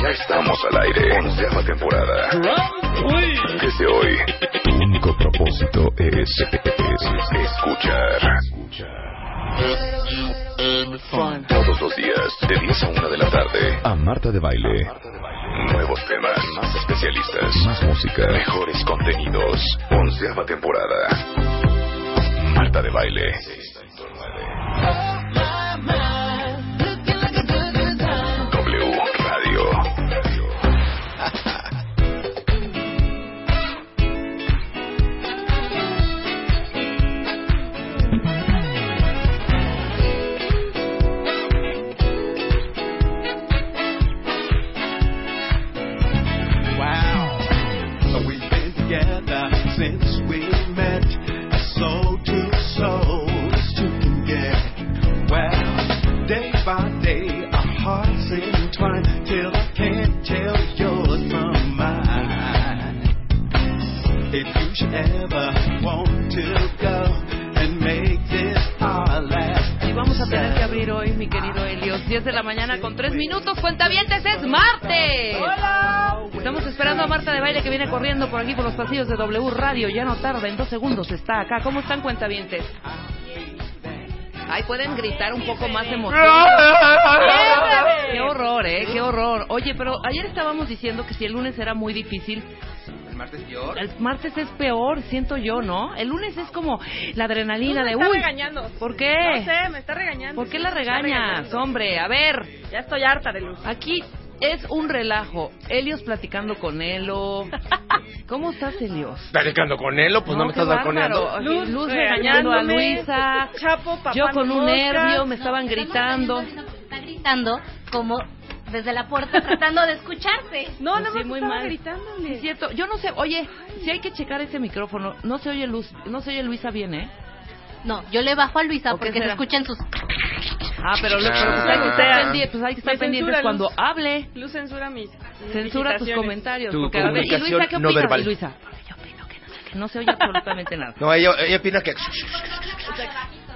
Ya estamos al aire. Onceava temporada. Desde hoy, tu único propósito es, es escuchar. Todos los días, de 10 a 1 de la tarde. A Marta de Baile. Nuevos temas, más especialistas, más música, mejores contenidos. Onceava temporada. Marta de Baile. Minutos. Cuentavientes, es martes. ¡Hola! Estamos esperando a Marta de Baile que viene corriendo por aquí por los pasillos de W Radio. Ya no tarda, en dos segundos está acá. ¿Cómo están, cuentavientes? Ay, pueden gritar un poco más de emoción. Qué horror, ¿eh? Qué horror. Oye, pero ayer estábamos diciendo que si el lunes era muy difícil, ¿El martes peor? el martes es peor, siento yo, ¿no? El lunes es como la adrenalina de me está uy. regañando. ¿Por qué? No sé, me está regañando. ¿Por qué la Me regañas, hombre? A ver, Ya estoy harta de luz. aquí es un relajo. Helios platicando con Elo. ¿Cómo estás, Helios? Platicando con él, pues no, me qué estás balconeando. Luz Luz regañando a. Luisa. Chapo, papá Yo con un nervio, me estaban gritando. Está gritando como desde la puerta tratando de escucharte. No, Pues no sí, me muy mal. gritándole. Sí, es cierto. Yo no sé, oye, si hay que checar ese micrófono, no se oye Luz, no se oye Luisa bien, ¿eh? No, yo le bajo a Luisa ¿O qué porque se será? escuchan sus... Ah, pero, lo- pero pues hay que estar pendientes, pues hay que estar pendientes cuando Luz. hable. Luz censura mis, mis Censura tus comentarios. Tu porque, a ver, ¿y Luisa qué no opinas? verbal. Y Luisa, yo opino que no no se oye absolutamente nada. No, ella, ella opina que...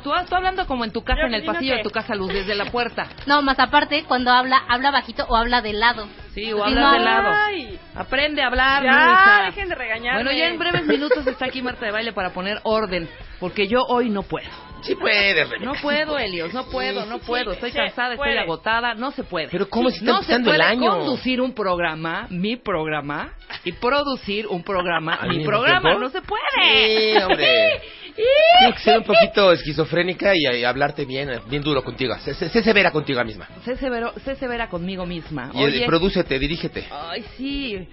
Tú, tú hablando como en tu casa, Yo en el pasillo de tu casa, Luz, desde la puerta. No, más aparte, cuando habla, habla bajito o habla de lado. Sí, o no. de lado. Ay, Aprende a hablar, ya, Luisa. dejen de regañarme. Bueno, ya en breves minutos está aquí Marta de Baile para poner orden, porque yo hoy no puedo. Sí puedes, Rebeca. No puedo, Helios, no puedo, no puedo. Estoy cansada, estoy agotada, no se puede. Pero ¿cómo si está no se puede el año? conducir un programa, mi programa, y producir un programa, ¿Al mi programa. No se puede. Sí, hombre. Tienes que ser un poquito esquizofrénica y, y hablarte bien, bien duro contigo. Sé, sé- sé severa contigo misma. Sé, severo, sé severa conmigo misma. Y Oye, prodúcete, dirígete. ay, sí.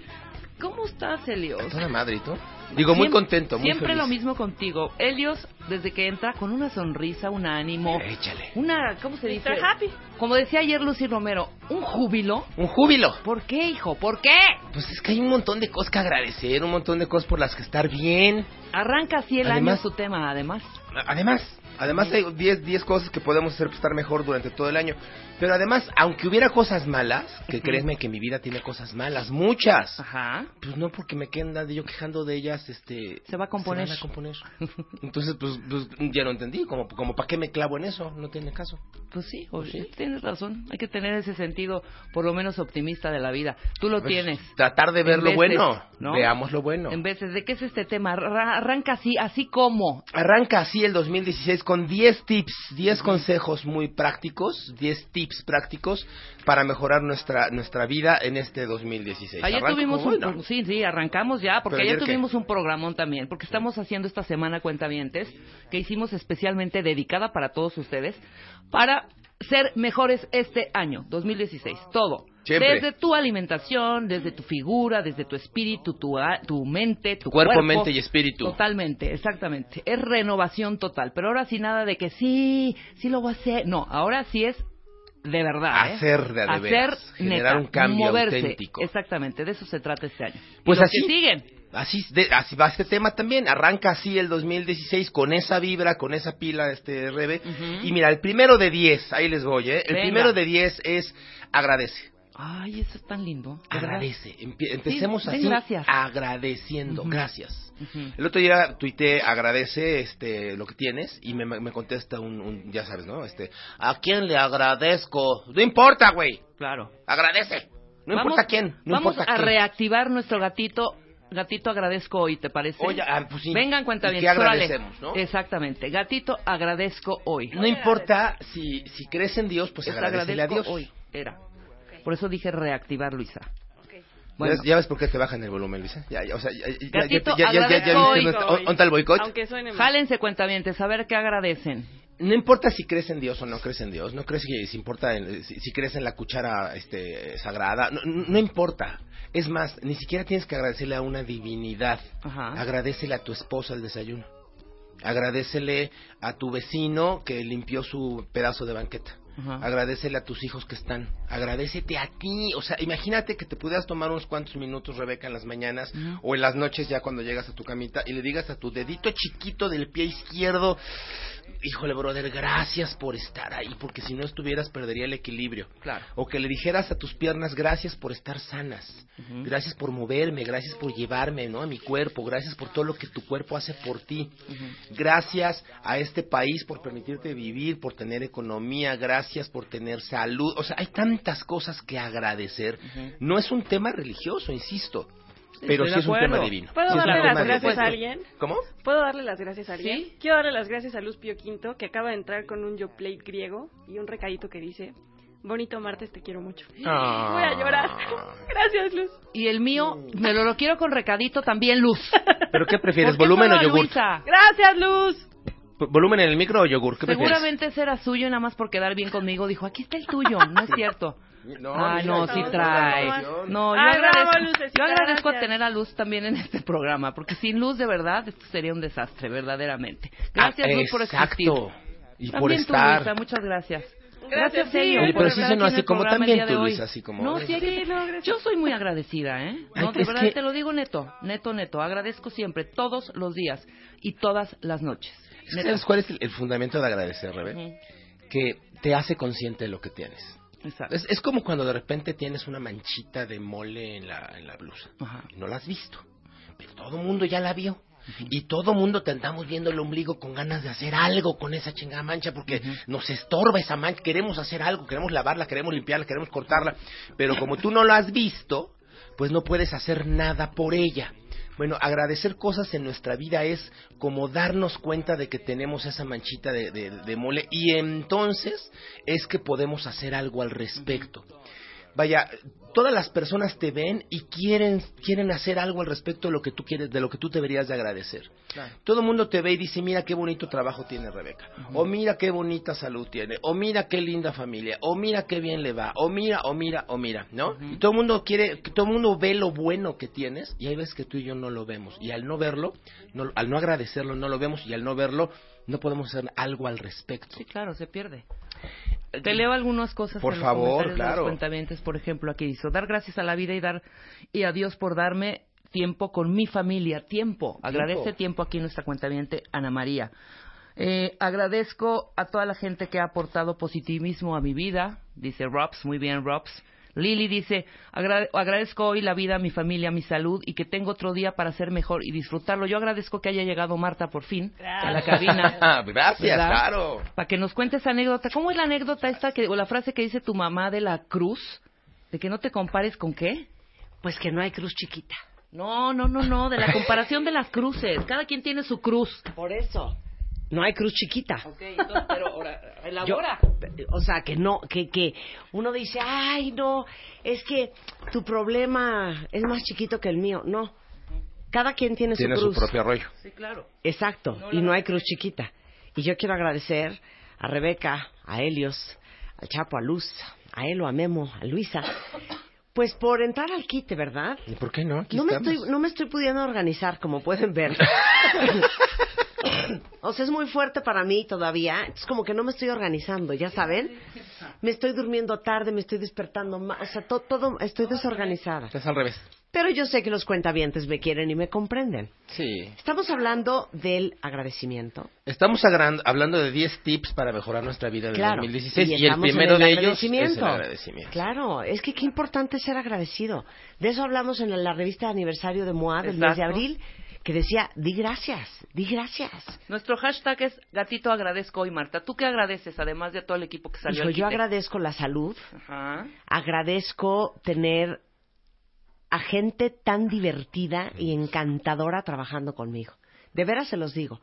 ¿Cómo estás, Helios? Toda madre, ¿y tú? Digo, muy Siempre- contento, muy Siempre feliz. lo mismo contigo. Helios, desde que entra, con una sonrisa, un ánimo, Échale. una, ¿cómo se dice? Mr. Happy. Como decía ayer Lucy Romero, un júbilo. Un júbilo. ¿Por qué, hijo? ¿Por qué? Pues es que hay un montón de cosas que agradecer, un montón de cosas por las que estar bien. Arranca así el Además- año su tema, además. Además, además hay 10 10 cosas que podemos hacer para estar mejor durante todo el año. Pero además, aunque hubiera cosas malas, que créeme que mi vida tiene cosas malas, muchas. Ajá. Pues no porque me dando yo quejando de ellas, este... Se va a componer. Se van a componer. Entonces, pues, pues ya no entendí, como, como para qué me clavo en eso, no tiene caso. Pues sí, o- Pues sí. tienes razón. Hay que tener ese sentido, por lo menos optimista de la vida. Tú lo Pues, tienes. Tratar de ver En lo veces, bueno, ¿no? veamos lo bueno. En veces, ¿de qué es este tema? Ra- arranca así, así como. Arranca así el 2016 con 10 tips, 10 consejos muy prácticos, 10 tips prácticos para mejorar nuestra nuestra vida en este 2016. Ayer Arranco tuvimos un, sí, sí, arrancamos ya, porque ¿Pero ayer, qué? tuvimos un programón también, porque estamos haciendo esta semana cuentavientes que hicimos especialmente dedicada para todos ustedes para ser mejores este año, 2016, todo. Siempre. Desde tu alimentación, desde tu figura, desde tu espíritu, tu, tu mente, tu Cuerpo, cuerpo. mente y espíritu. Totalmente, exactamente. Es renovación total. Pero ahora sí nada de que sí, sí lo voy a hacer. No, ahora sí es de verdad. ¿eh? Hacer de de Hacer, generar neta, un cambio moverse. auténtico. Exactamente, de eso se trata este año. Y Pues los así. que siguen. Así, de- así va este tema también. Arranca así el 2016 con esa vibra, con esa pila, este Rebe. Y mira, el primero de 10, ahí les voy, ¿eh? El Venga. primero de 10 es agradece. Ay, eso es tan lindo. Agradece. Empecemos Sí, así. gracias. Agradeciendo. Gracias. El otro día tuiteé, agradece este, lo que tienes y me, me contesta un, un- ya sabes, ¿no? Este, ¿a quién le agradezco? No importa, güey. Claro. Agradece. No Vamos- importa a quién. No vamos importa a quién. reactivar nuestro gatito. Gatito agradezco hoy, ¿te parece? Oye, ah, pues sí. Vengan, cuenta ¿Y bien. agradecemos, no? Exactamente. Gatito agradezco hoy. No importa si, si crees en Dios, pues Es agradecele a Dios. hoy. Era. Por eso dije reactivar, Luisa. ¿Ya, Bueno, ya ves por qué te bajan el volumen, Luisa? Ya, ya, o sea, ya, ya, ya, Gatito. No importa si crees en Dios o no crees en Dios, no crees que si importa en- si, si crees en la cuchara este sagrada, no, no- no importa. Es más, ni siquiera tienes que agradecerle a una divinidad. Ajá. Agradecele a tu esposa el desayuno. Agradecele a tu vecino que limpió su pedazo de banqueta. Agradecele a tus hijos que están. Agradecete a ti. O sea, imagínate que te pudieras tomar unos cuantos minutos, Rebeca, en las mañanas o en las noches ya cuando llegas a tu camita y le digas a tu dedito chiquito del pie izquierdo, híjole, brother, gracias por estar ahí, porque si no estuvieras perdería el equilibrio. Claro. O que le dijeras a tus piernas, gracias por estar sanas, gracias por moverme, gracias por llevarme, ¿no? A mi cuerpo, gracias por todo lo que tu cuerpo hace por ti. Gracias a este país por permitirte vivir, por tener economía, gracias por tener salud. O sea, hay tantas cosas que agradecer. No es un tema religioso, insisto, pero Estoy sí es un tema divino. ¿Puedo Sí darle las gracias divino. a alguien? ¿Cómo? ¿Puedo darle las gracias a alguien? Sí. Quiero darle las gracias a Luz Pío Quinto, que acaba de entrar con un yo plate griego y un recadito que dice, bonito martes, te quiero mucho. Ah. Voy a llorar. Gracias, Luz. Y el mío, me lo, lo quiero con recadito también, Luz. ¿Pero qué prefieres, ¿Por qué volumen o yogur? Luisa? Gracias, Luz. ¿Volumen en el micro o yogur? ¿Qué prefieres? Seguramente ese era suyo y nada más por quedar bien conmigo dijo, aquí está el tuyo. No es cierto. No, ah, no, sí trae. No, yo Ay, bravo, agradezco, Lucecita, yo agradezco gracias. tener a Luz también en este programa, porque sin Luz, de verdad, esto sería un desastre, verdaderamente. Gracias, Ah, Luz, por existir. Exacto. Y por También tú, estar. Luisa, muchas gracias. Gracias, sí. Oye, por pero sí aquí en así el como también de tú, hoy. Luisa, así como, No, ay. sí, no, yo soy muy agradecida, ¿eh? Ay, No, de es verdad que- te lo digo neto, neto, neto. Agradezco siempre, todos los días y todas las noches. ¿Sabes cuál es el, el fundamento de agradecer, Rebe? Que te hace consciente de lo que tienes. Exacto. Es, es como cuando de repente tienes una manchita de mole en la, en la blusa. Ajá. Y no la has visto. Pero todo el mundo ya la vio. Y todo el mundo te andamos viendo el ombligo con ganas de hacer algo con esa chingada mancha porque nos estorba esa mancha. Queremos hacer algo, queremos lavarla, queremos limpiarla, queremos cortarla. Pero como tú no la has visto, pues no puedes hacer nada por ella. Bueno, agradecer cosas en nuestra vida es como darnos cuenta de que tenemos esa manchita de, de- de mole y entonces es que podemos hacer algo al respecto. Vaya, todas las personas te ven y quieren quieren hacer algo al respecto de lo que tú quieres, de lo que tú deberías de agradecer. Todo el mundo te ve y dice, mira qué bonito trabajo tiene Rebeca, o mira qué bonita salud tiene, o mira qué linda familia, o mira qué bien le va, o mira, o mira, o mira, ¿no? Y todo el mundo quiere, todo el mundo ve lo bueno que tienes y hay veces que tú y yo no lo vemos y al no verlo, no- al no agradecerlo no lo vemos y al no verlo no podemos hacer algo al respecto. Sí, claro, se pierde. Te leo algunas cosas Por en los favor, comentarios de claro. los cuentavientes, por ejemplo, aquí dice, dar gracias a la vida y dar y a Dios por darme tiempo con mi familia, tiempo. Agradece tiempo aquí nuestra cuentaviente Ana María. Eh, agradezco a toda la gente que ha aportado positivismo a mi vida, dice Robs, muy bien Robs. Lili dice, "Agra- agradezco hoy la vida, mi familia, mi salud y que tengo otro día para ser mejor y disfrutarlo. Yo agradezco que haya llegado Marta por fin a la cabina. Gracias, ¿Verdad? claro. Para que nos cuentes anécdota. ¿Cómo es la anécdota esta que, o la frase que dice tu mamá de la cruz? De que no te compares con qué? Pues que no hay cruz chiquita. No, no, no, no, de la comparación de las cruces. Cada quien tiene su cruz. Por eso. No hay cruz chiquita. Ok, entonces, pero ahora, Yo- elabora. o sea, que no, que, que uno dice, ay, no, es que tu problema es más chiquito que el mío. No. Cada quien tiene, Tiene su su cruz. propio rollo. Sí, claro. Exacto. y no hay cruz chiquita. Y yo quiero agradecer a Rebeca, a Helios, al Chapo, a Luz, a Elo, a Memo, a Luisa, pues por entrar al quite, ¿verdad? ¿Y por qué no? Aquí No me, estoy, no me estoy pudiendo organizar, como pueden ver. o sea, es muy fuerte para mí todavía. Es como que no me estoy organizando, ¿ya saben? Me estoy durmiendo tarde, me estoy despertando más. O sea, to- todo, estoy desorganizada. Es al revés. Pero yo sé que los cuentavientes me quieren y me comprenden. Sí. Estamos hablando del agradecimiento. Estamos hablando de 10 tips para mejorar nuestra vida en el Claro. 2016 y, el estamos en primero el de ellos es el agradecimiento. Claro, es que qué importante es ser agradecido. De eso hablamos en la revista de aniversario de MOA del mes de Exacto. abril, que decía, di gracias, di gracias. Nuestro hashtag es gatito agradezco hoy, Marta. ¿Tú qué agradeces, además de todo el equipo que salió Hijo, al yo agradezco la salud, Ajá. agradezco tener a gente tan divertida y encantadora trabajando conmigo. De veras se los digo.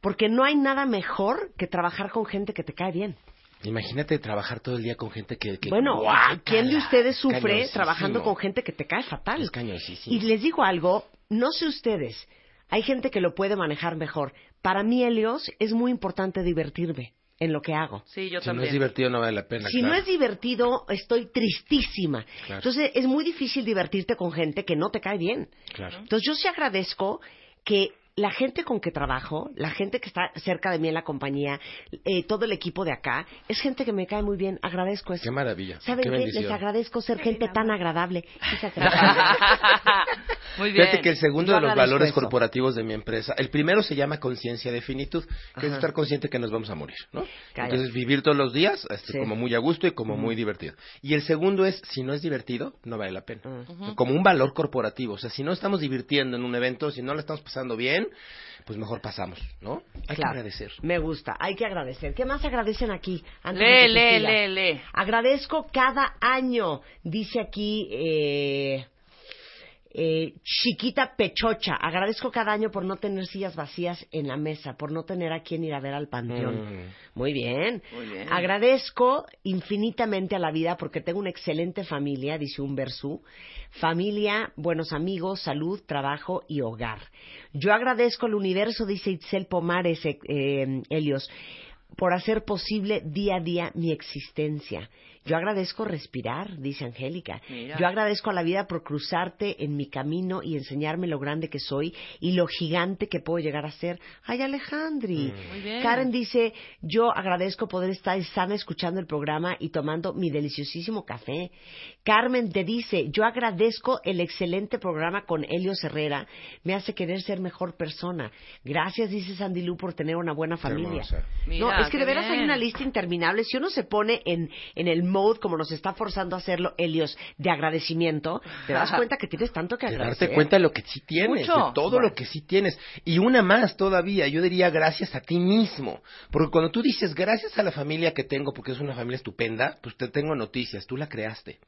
Porque no hay nada mejor que trabajar con gente que te cae bien. Imagínate trabajar todo el día con gente que... que bueno, guácala, ¿quién de ustedes sufre trabajando con gente que te cae fatal? Es cañosísimo. Y les digo algo, no sé ustedes, hay gente que lo puede manejar mejor. Para mí, Helios, es muy importante divertirme en lo que hago. Sí, yo Si no es divertido no vale la pena. Si claro. no es divertido, estoy tristísima. Claro. Entonces, es muy difícil divertirte con gente que no te cae bien. Claro. Entonces, yo sí agradezco que la gente con que trabajo, la gente que está cerca de mí en la compañía, eh, todo el equipo de acá, es gente que me cae muy bien. Agradezco eso. Qué maravilla. ¿Saben qué qué? bendición. Les agradezco ser gente tan agradable. Es agradable. Muy bien. Fíjate que el segundo Yo de los valores eso. corporativos de mi empresa, el primero se llama conciencia de finitud, que es estar consciente que nos vamos a morir, ¿no? Cállate. Entonces vivir todos los días este, Sí. como muy a gusto y como muy divertido. Y el segundo es, si no es divertido, no vale la pena. Como un valor corporativo, o sea, si no estamos divirtiendo en un evento, si no la estamos pasando bien, pues mejor pasamos, ¿no? Hay que agradecer. Me gusta, hay que agradecer. ¿Qué más agradecen aquí? Antes Lee, lee, lee, lee. Agradezco cada año, dice aquí eh, eh, Chiquita Pechocha. Agradezco cada año por no tener sillas vacías en la mesa, por no tener a quien ir a ver al panteón. Mm. Muy bien. Muy bien. Agradezco infinitamente a la vida porque tengo una excelente familia, dice un versú. Familia, buenos amigos, salud, trabajo y hogar. Yo agradezco al universo, dice Itzel Pomares, eh, eh, Helios, por hacer posible día a día mi existencia. Yo agradezco respirar, dice Angélica. Mira. Yo agradezco a la vida por cruzarte en mi camino y enseñarme lo grande que soy y lo gigante que puedo llegar a ser. Ay, Alejandri. Bien. Karen dice, yo agradezco poder estar sana escuchando el programa y tomando mi deliciosísimo café. Carmen te dice, yo agradezco el excelente programa con Helios Herrera, me hace querer ser mejor persona. Gracias, dice Sandy Lu, por tener una buena familia. Mira, no, es que de veras hay una lista interminable. Si uno se pone en, en el mode, como nos está forzando a hacerlo Helios, de agradecimiento, te das cuenta que tienes tanto que de agradecer. darte cuenta de lo que sí tienes, Mucho. de todo lo que sí tienes. Y una más todavía, yo diría gracias a ti mismo. Porque cuando tú dices gracias a la familia que tengo, porque es una familia estupenda, pues te tengo noticias, tú la creaste.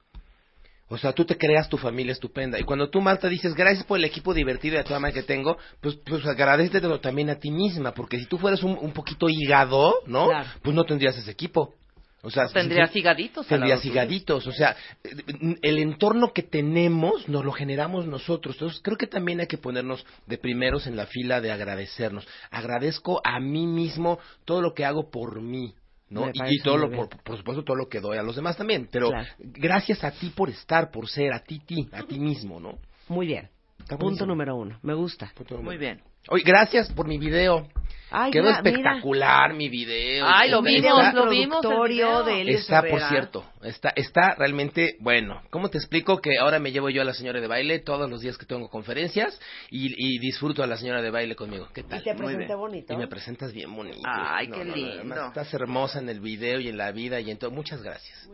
O sea, tú te creas tu familia estupenda. Y cuando tú, Marta, dices gracias por el equipo divertido y a toda madre que tengo, pues, pues agradecetelo también a ti misma. Porque si tú fueras un, un poquito hígado, ¿no? Claro. Pues no tendrías ese equipo. O sea, Tendrías lado tuyo. higaditos. O sea, el entorno que tenemos nos lo generamos nosotros. Entonces, creo que también hay que ponernos de primeros en la fila de agradecernos. Agradezco a mí mismo todo lo que hago por mí. ¿no? Y, todo muy lo, por, por supuesto, todo lo que doy a los demás también. Pero Claro. gracias a ti por estar, por ser, a ti, ti, a ti mismo, ¿no? Muy bien. Punto número uno. Me gusta. Punto Muy número- bien. Oye, gracias por mi video. Ay, Quedó mira. espectacular mi video. Ay, lo Está- vimos, está- lo vimos. el video. de Está, por cierto, está, está realmente bueno. ¿Cómo te explico que ahora me llevo yo a la señora de baile todos los días que tengo conferencias y, y disfruto a la señora de baile conmigo? ¿Qué tal? Y te presenté bonito. Y me presentas bien bonito. Ay, qué no, lindo. estás hermosa en el video y en la vida y en todo. Muchas gracias.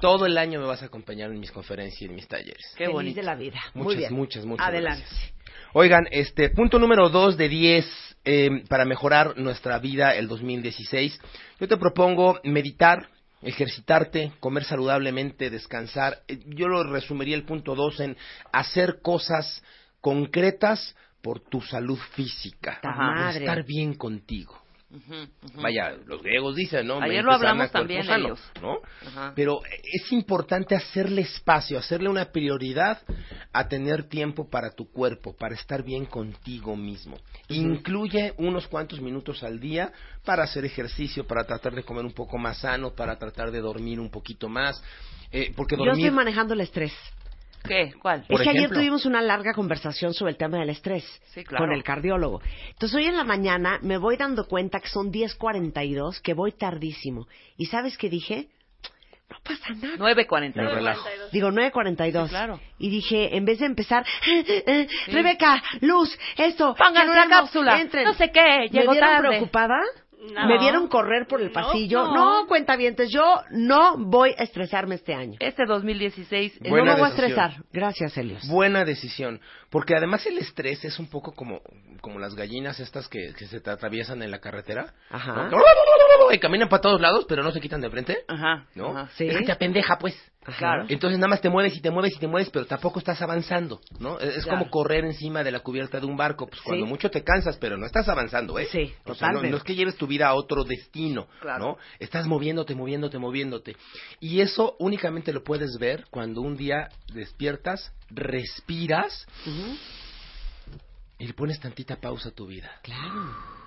Todo el año me vas a acompañar en mis conferencias y en mis talleres. Qué Feliz bonito. de la vida. Muy Muchas, bien. muchas, muchas Adelante. gracias. Oigan, este punto número dos de 10 eh, para mejorar nuestra vida el 2016. Yo te propongo meditar, ejercitarte, comer saludablemente, descansar. Eh, Yo lo resumiría el punto dos en hacer cosas concretas por tu salud física, estar bien contigo. Vaya, los griegos dicen, ¿no? Ayer lo hablamos sana, también, sano, ellos. ¿no? Ajá. Pero es importante hacerle espacio, hacerle una prioridad a tener tiempo para tu cuerpo, para estar bien contigo mismo. Incluye unos cuantos minutos al día para hacer ejercicio, para tratar de comer un poco más sano, para tratar de dormir un poquito más. eh, porque Yo estoy manejando el estrés. ¿Qué? ¿Cuál? Por es que ayer tuvimos una larga conversación sobre el tema del estrés Sí, claro. con el cardiólogo. Entonces hoy en la mañana me voy dando cuenta que son 10.42, que voy tardísimo. ¿Y sabes qué dije? No pasa nada. 9.40. Me relajo. Digo 9.42. Sí, claro. Y dije, en vez de empezar, "Eh, eh, Rebeca, Luz, esto, Pongan ¿qué una cápsula. Entren". No sé qué, ¿Me llegó vieron tarde. preocupada? No. ¿Me vieron correr por el No, pasillo? no. No, cuentavientes, yo no voy a estresarme este año. Este 2016 es no Buena me voy a decisión. estresar. Gracias, Helios. Buena decisión, porque además el estrés es un poco como, como las gallinas estas que, que se te atraviesan en la carretera. Ajá. ¿no? Y caminan para todos lados, pero no se quitan de frente. Ajá. ¿No? ajá. Sí. Es que te apendeja, pues. Claro. Entonces nada más te mueves y te mueves y te mueves, pero tampoco estás avanzando, ¿no? Es es Claro. como correr encima de la cubierta de un barco, pues cuando Sí. mucho te cansas, pero no estás avanzando, ¿eh? Sí, O sea, no, es que lleves tu vida a otro destino, Claro. ¿no? Estás moviéndote, moviéndote, moviéndote. Y eso únicamente lo puedes ver cuando un día despiertas, respiras y le pones tantita pausa a tu vida. Claro.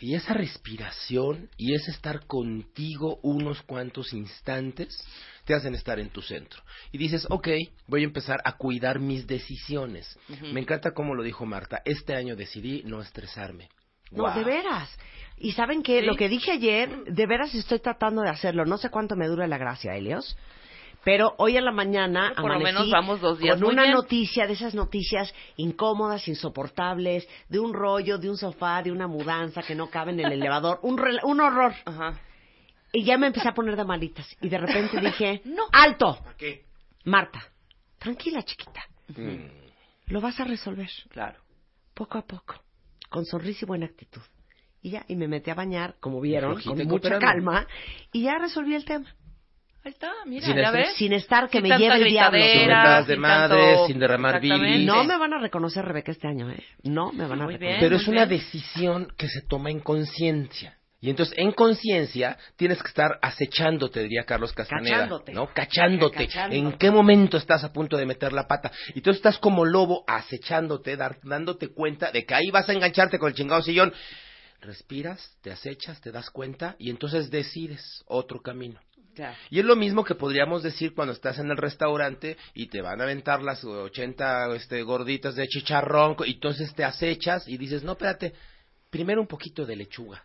Y esa respiración y ese estar contigo unos cuantos instantes te hacen estar en tu centro. Y dices, ok, voy a empezar a cuidar mis decisiones. Me encanta cómo lo dijo Marta. Este año decidí no estresarme. No, de veras. Y saben que Sí. lo que dije ayer, de veras estoy tratando de hacerlo. No sé cuánto me dura la gracia, Helios. Pero hoy en la mañana Por lo amanecí menos vamos dos días con muy una bien. noticia de esas noticias incómodas, insoportables, de un rollo, de un sofá, de una mudanza que no cabe en el elevador, un, rel- un horror. Ajá. Y ya me empecé a poner de malitas. Y de repente dije, no, alto, ¿Para qué? Marta, tranquila chiquita, Mm. lo vas a resolver Claro. poco a poco, con sonrisa y buena actitud. Y ya, y me metí a bañar, como vieron, con mucha calma, y ya resolví el tema. Ahí está, mira, Sin ya ves. Sin estar que Sin me lleve el diablo. Sin de sin madre, tanto- sin derramar bilis. No me van a reconocer Rebeca este año, ¿eh? No me van a Muy reconocer. bien. Pero es una bien. decisión que se toma en conciencia. Y entonces, en conciencia, tienes que estar acechándote, diría Carlos Castaneda. Cachándote. ¿no? Cachándote. ¿En qué momento estás a punto de meter la pata? Y tú estás como lobo acechándote, dar- dándote cuenta de que ahí vas a engancharte con el chingado sillón. Respiras, te acechas, te das cuenta y entonces decides otro camino. Y es lo mismo que podríamos decir cuando estás en el restaurante y te van a aventar las 80 este, gorditas de chicharrón y entonces te acechas y dices, no, espérate, primero un poquito de lechuga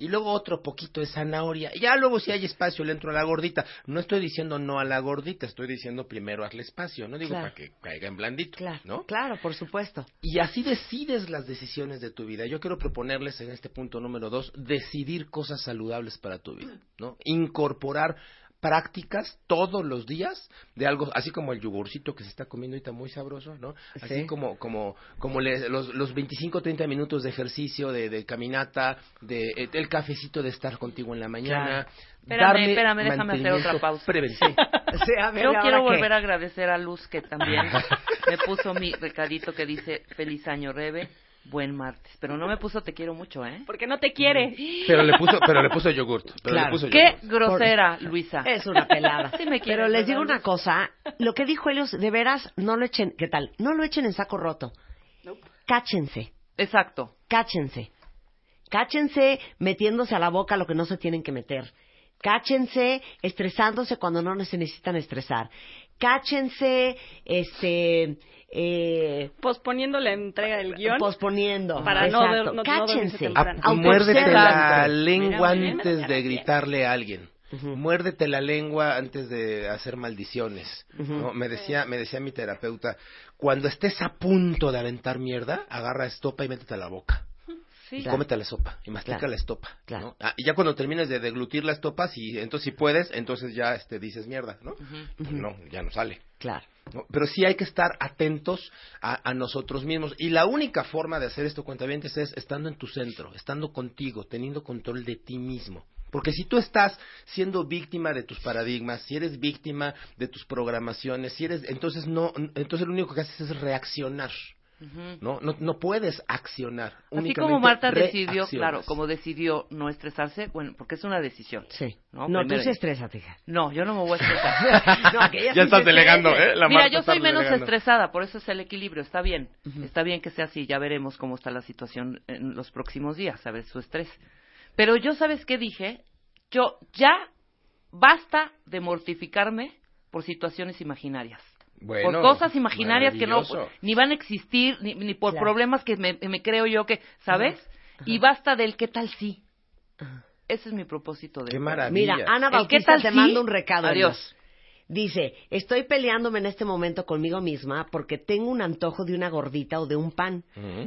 y luego otro poquito de zanahoria. Ya luego si hay espacio le entro a la gordita. No estoy diciendo no a la gordita, estoy diciendo primero hazle espacio, no digo Claro. para que caiga en blandito, Claro, ¿no? claro, por supuesto. Y así decides las decisiones de tu vida. Yo quiero proponerles en este punto número dos, decidir cosas saludables para tu vida, ¿no? Incorporar prácticas todos los días de algo, así como el yogurcito que se está comiendo ahorita muy sabroso, ¿no? Así Sí. como, como, como le- los, los 25, 30 minutos de ejercicio, de, de caminata, de eh, el cafecito de estar contigo en la mañana. Espérame, espérame, déjame hacer otra pausa. Sí, Yo ¿ahora quiero volver a agradecer a Luz que también me puso mi recadito que dice feliz año Rebe, buen martes. Pero no me puso te quiero mucho, ¿eh? Porque no te quiere. Pero le puso, pero le puso yogurt. Pero Claro. le puso Qué yogurt. grosera, Luisa. Es una pelada. Sí me quieres, Pero les ¿verdad, digo una cosa, lo que dijo Helios, de veras, no lo echen, ¿qué tal? No lo echen en saco roto. Cáchense, Exacto. cáchense. Cáchense metiéndose a la boca lo que no se tienen que meter. Cáchense estresándose cuando no se necesitan estresar. Cáchense, este, eh, Posponiendo la entrega del guion. posponiendo. Para no ver- no- no Cáchense. Ah, muérdete la lengua Mira, muy bien, antes de gritarle a alguien. Muérdete la lengua antes de hacer maldiciones. ¿no? Me decía, me decía mi terapeuta, cuando estés a punto de aventar mierda, agarra estopa y métete a la boca. Sí. Y Claro. cómete la sopa y mastica Claro. la estopa. Claro. ¿no? Ah, y ya cuando termines de deglutir la estopa, si, entonces si puedes, entonces ya este, dices mierda, ¿no? Pues no, ya no sale. Claro. ¿no? Pero sí hay que estar atentos a, a nosotros mismos. Y la única forma de hacer esto, cuentavientes, es estando en tu centro, estando contigo, teniendo control de ti mismo. Porque si tú estás siendo víctima de tus paradigmas, si eres víctima de tus programaciones, si eres, entonces no, entonces lo único que haces es reaccionar. ¿No? No, no puedes accionar. Así únicamente como Marta decidió, claro, como decidió no estresarse, bueno, porque es una decisión. Sí. No, No, tú sí estrésate, hija. No, yo no me voy a estresar. No, que ella Ya sí estás se delegando. ¿eh? La Mira, Marta yo soy menos delegando. estresada, por eso es el equilibrio, está bien. Está bien que sea así, ya veremos cómo está la situación en los próximos días, ¿sabes? Su estrés. Pero yo, ¿sabes qué dije? Yo ya basta de mortificarme por situaciones imaginarias. Bueno, por cosas imaginarias que no ni van a existir ni, ni por Claro. problemas que me, me creo yo que, ¿sabes? Y basta del qué tal sí. Ese es mi propósito de Qué maravilla. Mira, Ana Bautista tal te sí. manda un recado. Adiós. Dice, estoy peleándome en este momento conmigo misma porque tengo un antojo de una gordita o de un pan,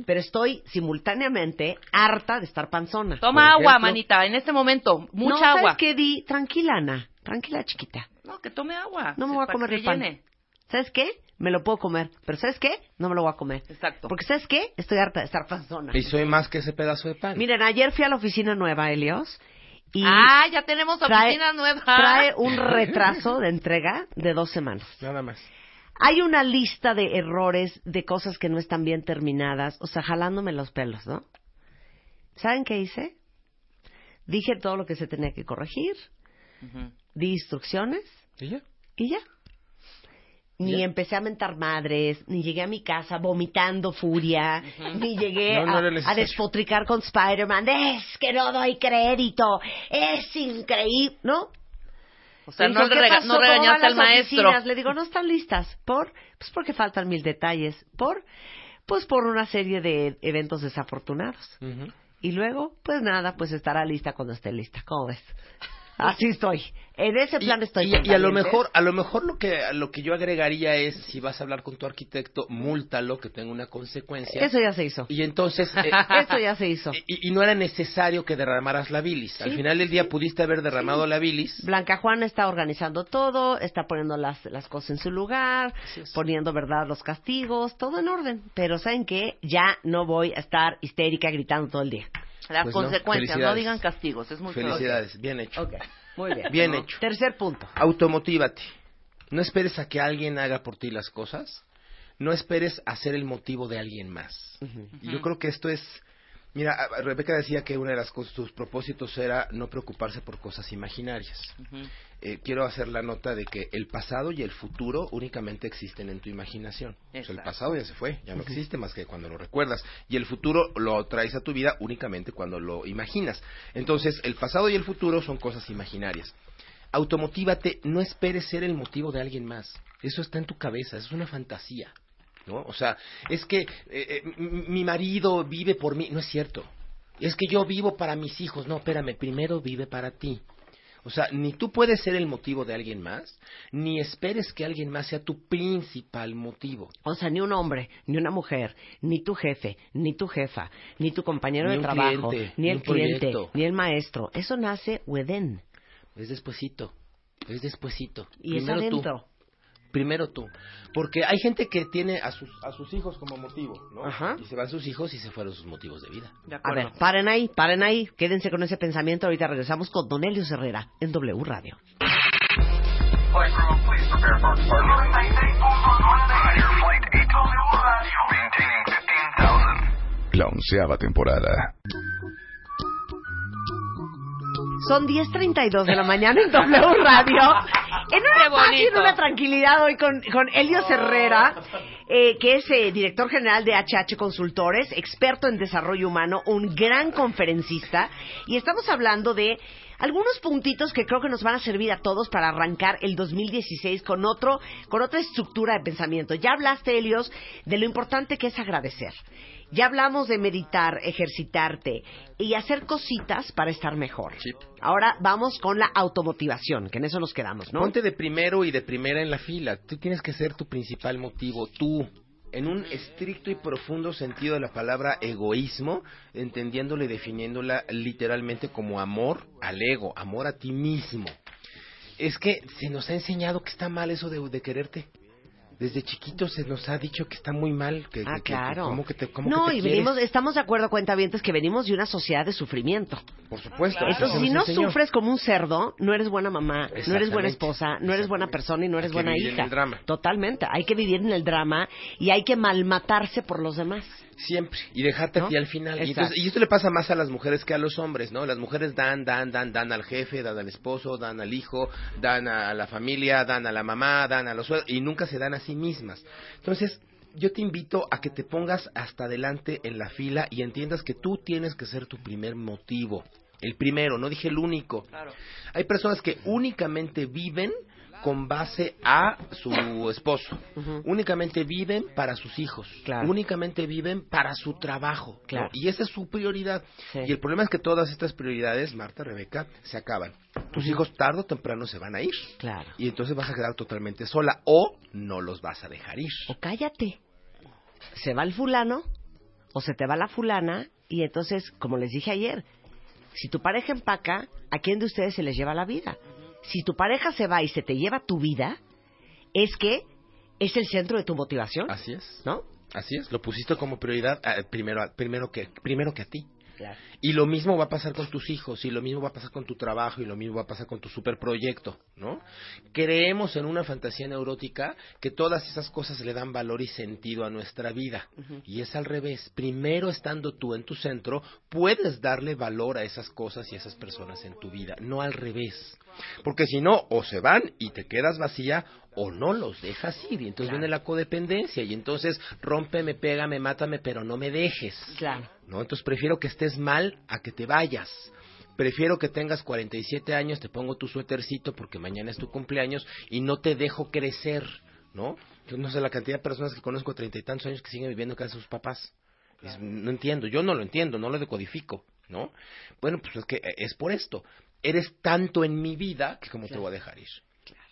pero estoy simultáneamente harta de estar panzona. Toma Por agua, ejemplo. manita, en este momento, mucha no, ¿sabes agua. qué di? Tranquila, Ana. Tranquila, chiquita. No, que tome agua. No me voy a comer el pan. llene. ¿Sabes qué? Me lo puedo comer. Pero ¿sabes qué? No me lo voy a comer. Exacto. Porque ¿sabes qué? Estoy harta de estar panzona. Y soy más que ese pedazo de pan. Miren, ayer fui a la oficina nueva, Helios, y ah, ya tenemos trae- oficina nueva. trae un retraso de entrega de dos semanas. Nada más. Hay una lista de errores, de cosas que no están bien terminadas, o sea, jalándome los pelos, ¿no? ¿Saben qué hice? Dije todo lo que se tenía que corregir, Ujú. di instrucciones ¿Y ya? y ya. Ni Ya. empecé a mentar madres, ni llegué a mi casa vomitando furia, ni llegué No, no a- despotricar con Spider-Man. Es que no doy crédito, es increíble, ¿no? O sea, Me no, dijo, le ¿qué rega- no ¿Cómo regañaste al maestro. oficinas? Le digo, no están listas. ¿Por? Pues porque faltan mil detalles. ¿Por? Pues por una serie de eventos desafortunados. Y luego, pues nada, pues estará lista cuando esté lista. ¿Cómo ves? Así estoy. En ese plan y, estoy. y- y a lo cuentavientes. mejor a lo mejor lo que lo que yo agregaría es si vas a hablar con tu arquitecto múltalo que tenga una consecuencia Eso ya se hizo. y entonces eh, Eso ya se hizo. y, y no era necesario que derramaras la bilis al final del día pudiste haber derramado la bilis Blanca Juana está organizando todo, está poniendo las, las cosas en su lugar, poniendo, ¿verdad?, los castigos, todo en orden. Pero ¿saben qué? Ya no voy a estar histérica gritando todo el día. Las Pues consecuencias, no, digan castigos, es muy feo. felicidades bien hecho Ok, muy bien. bien ¿no? hecho Tercer punto. automotívate no esperes a que alguien haga por ti las cosas no esperes a ser el motivo de alguien más yo creo que esto es. Mira, Rebeca decía que una de las cosas, sus propósitos era no preocuparse por cosas imaginarias. Eh, quiero hacer la nota de que el pasado y el futuro únicamente existen en tu imaginación. O sea, el pasado ya se fue, ya no existe más que cuando lo recuerdas. Y el futuro lo traes a tu vida únicamente cuando lo imaginas. Entonces, el pasado y el futuro son cosas imaginarias. Automotívate, no esperes ser el motivo de alguien más. Eso está en tu cabeza, es una fantasía. ¿no? O sea, es que eh, eh, mi marido vive por mí, no es cierto. Es que yo vivo para mis hijos, no, espérame, primero vive para ti. O sea, ni tú puedes ser el motivo de alguien más, ni esperes que alguien más sea tu principal motivo. O sea, ni un hombre, ni una mujer, ni tu jefe, ni tu jefa, ni tu compañero Ni de trabajo, cliente, ni el cliente, proyecto. ni el maestro. Eso nace within. Es despuesito, es despuesito. Y es tú. Primero tú. Porque hay gente que tiene a sus, a sus hijos como motivo, ¿no? Ajá. Y se van sus hijos y se fueron sus motivos de vida. De A ver, paren ahí, paren ahí. Quédense con ese pensamiento. Ahorita regresamos con Don Elio Herrera en W Radio. Flight crew, please prepare for departure. Flight 8 maintaining 15,000. La onceava temporada. Son 10.32 de la mañana en W Radio. En una paz y en una tranquilidad hoy con, con Elio Herrera, eh, que es eh, director general de HH Consultores, experto en desarrollo humano, un gran conferencista. Y estamos hablando de algunos puntitos que creo que nos van a servir a todos para arrancar el 2016 con otro, con otra estructura de pensamiento. Ya hablaste, Elios, de lo importante que es agradecer. Ya hablamos de meditar, ejercitarte y hacer cositas para estar mejor. Sí. Ahora vamos con la automotivación, que en eso nos quedamos, ¿no? Ponte de primero y de primera en la fila. Tú tienes que ser tu principal motivo, tú. En un estricto y profundo sentido de la palabra egoísmo, entendiéndola y definiéndola literalmente como amor al ego, amor a ti mismo. Es que se nos ha enseñado que está mal eso de, de quererte. Desde chiquitos se nos ha dicho que está muy mal, que, Ah, que- que- claro. ¿cómo que te, cómo no, que te y quieres? venimos, estamos de acuerdo, cuentavientes, que venimos de una sociedad de sufrimiento. Por supuesto. Entonces, si no enseñó. sufres como un cerdo, no eres buena mamá, no eres buena esposa, no eres buena persona y no eres Hay que buena vivir en hija. el drama. Totalmente. Hay que vivir en el drama y hay que malmatarse por los demás. Siempre. Y dejarte ¿No? a ti al final. Y, Exacto. entonces- y esto le pasa más a las mujeres que a los hombres, ¿no? Las mujeres dan, dan, dan, dan al jefe, dan al esposo, dan al hijo, dan a la familia, dan a la mamá, dan a los y nunca se dan a sí mismas. Entonces, yo te invito a que te pongas hasta adelante en la fila y entiendas que tú tienes que ser tu primer motivo. El primero, no dije el único. Hay personas que únicamente viven con base a su esposo. Únicamente viven para sus hijos. Claro. Únicamente viven para su trabajo. ¿no? Claro. Y esa es su prioridad. Sí. Y el problema es que todas estas prioridades, Marta, Rebeca, se acaban. Tus hijos tarde o temprano se van a ir. Claro. Y entonces vas a quedar totalmente sola o no los vas a dejar ir. O cállate. Se va el fulano o se te va la fulana y entonces, como les dije ayer, si tu pareja empaca, ¿a quién de ustedes se les lleva la vida? Si tu pareja se va y se te lleva tu vida, es que es el centro de tu motivación, Así es. ¿no? Así es. Lo pusiste como prioridad eh, primero, primero, que, primero que a ti. Claro. Y lo mismo va a pasar con tus hijos, y lo mismo va a pasar con tu trabajo, y lo mismo va a pasar con tu superproyecto, ¿no? Creemos en una fantasía neurótica que todas esas cosas le dan valor y sentido a nuestra vida. Y es al revés. Primero estando tú en tu centro, puedes darle valor a esas cosas y a esas personas en tu vida, no al revés. Porque si no, o se van y te quedas vacía, o no los dejas ir. Y entonces viene la codependencia, y entonces rómpeme, pégame, mátame, pero no me dejes. Claro. ¿No? Entonces prefiero que estés mal a que te vayas. Prefiero que tengas 47 años, te pongo tu suétercito porque mañana es tu cumpleaños y no te dejo crecer, ¿no? Yo no sé la cantidad de personas que conozco treinta y tantos años que siguen viviendo en casa de sus papás. Es- no entiendo, yo no lo entiendo, no lo decodifico, ¿no? Bueno, pues es que es por esto. Eres tanto en mi vida que como te voy a dejar ir.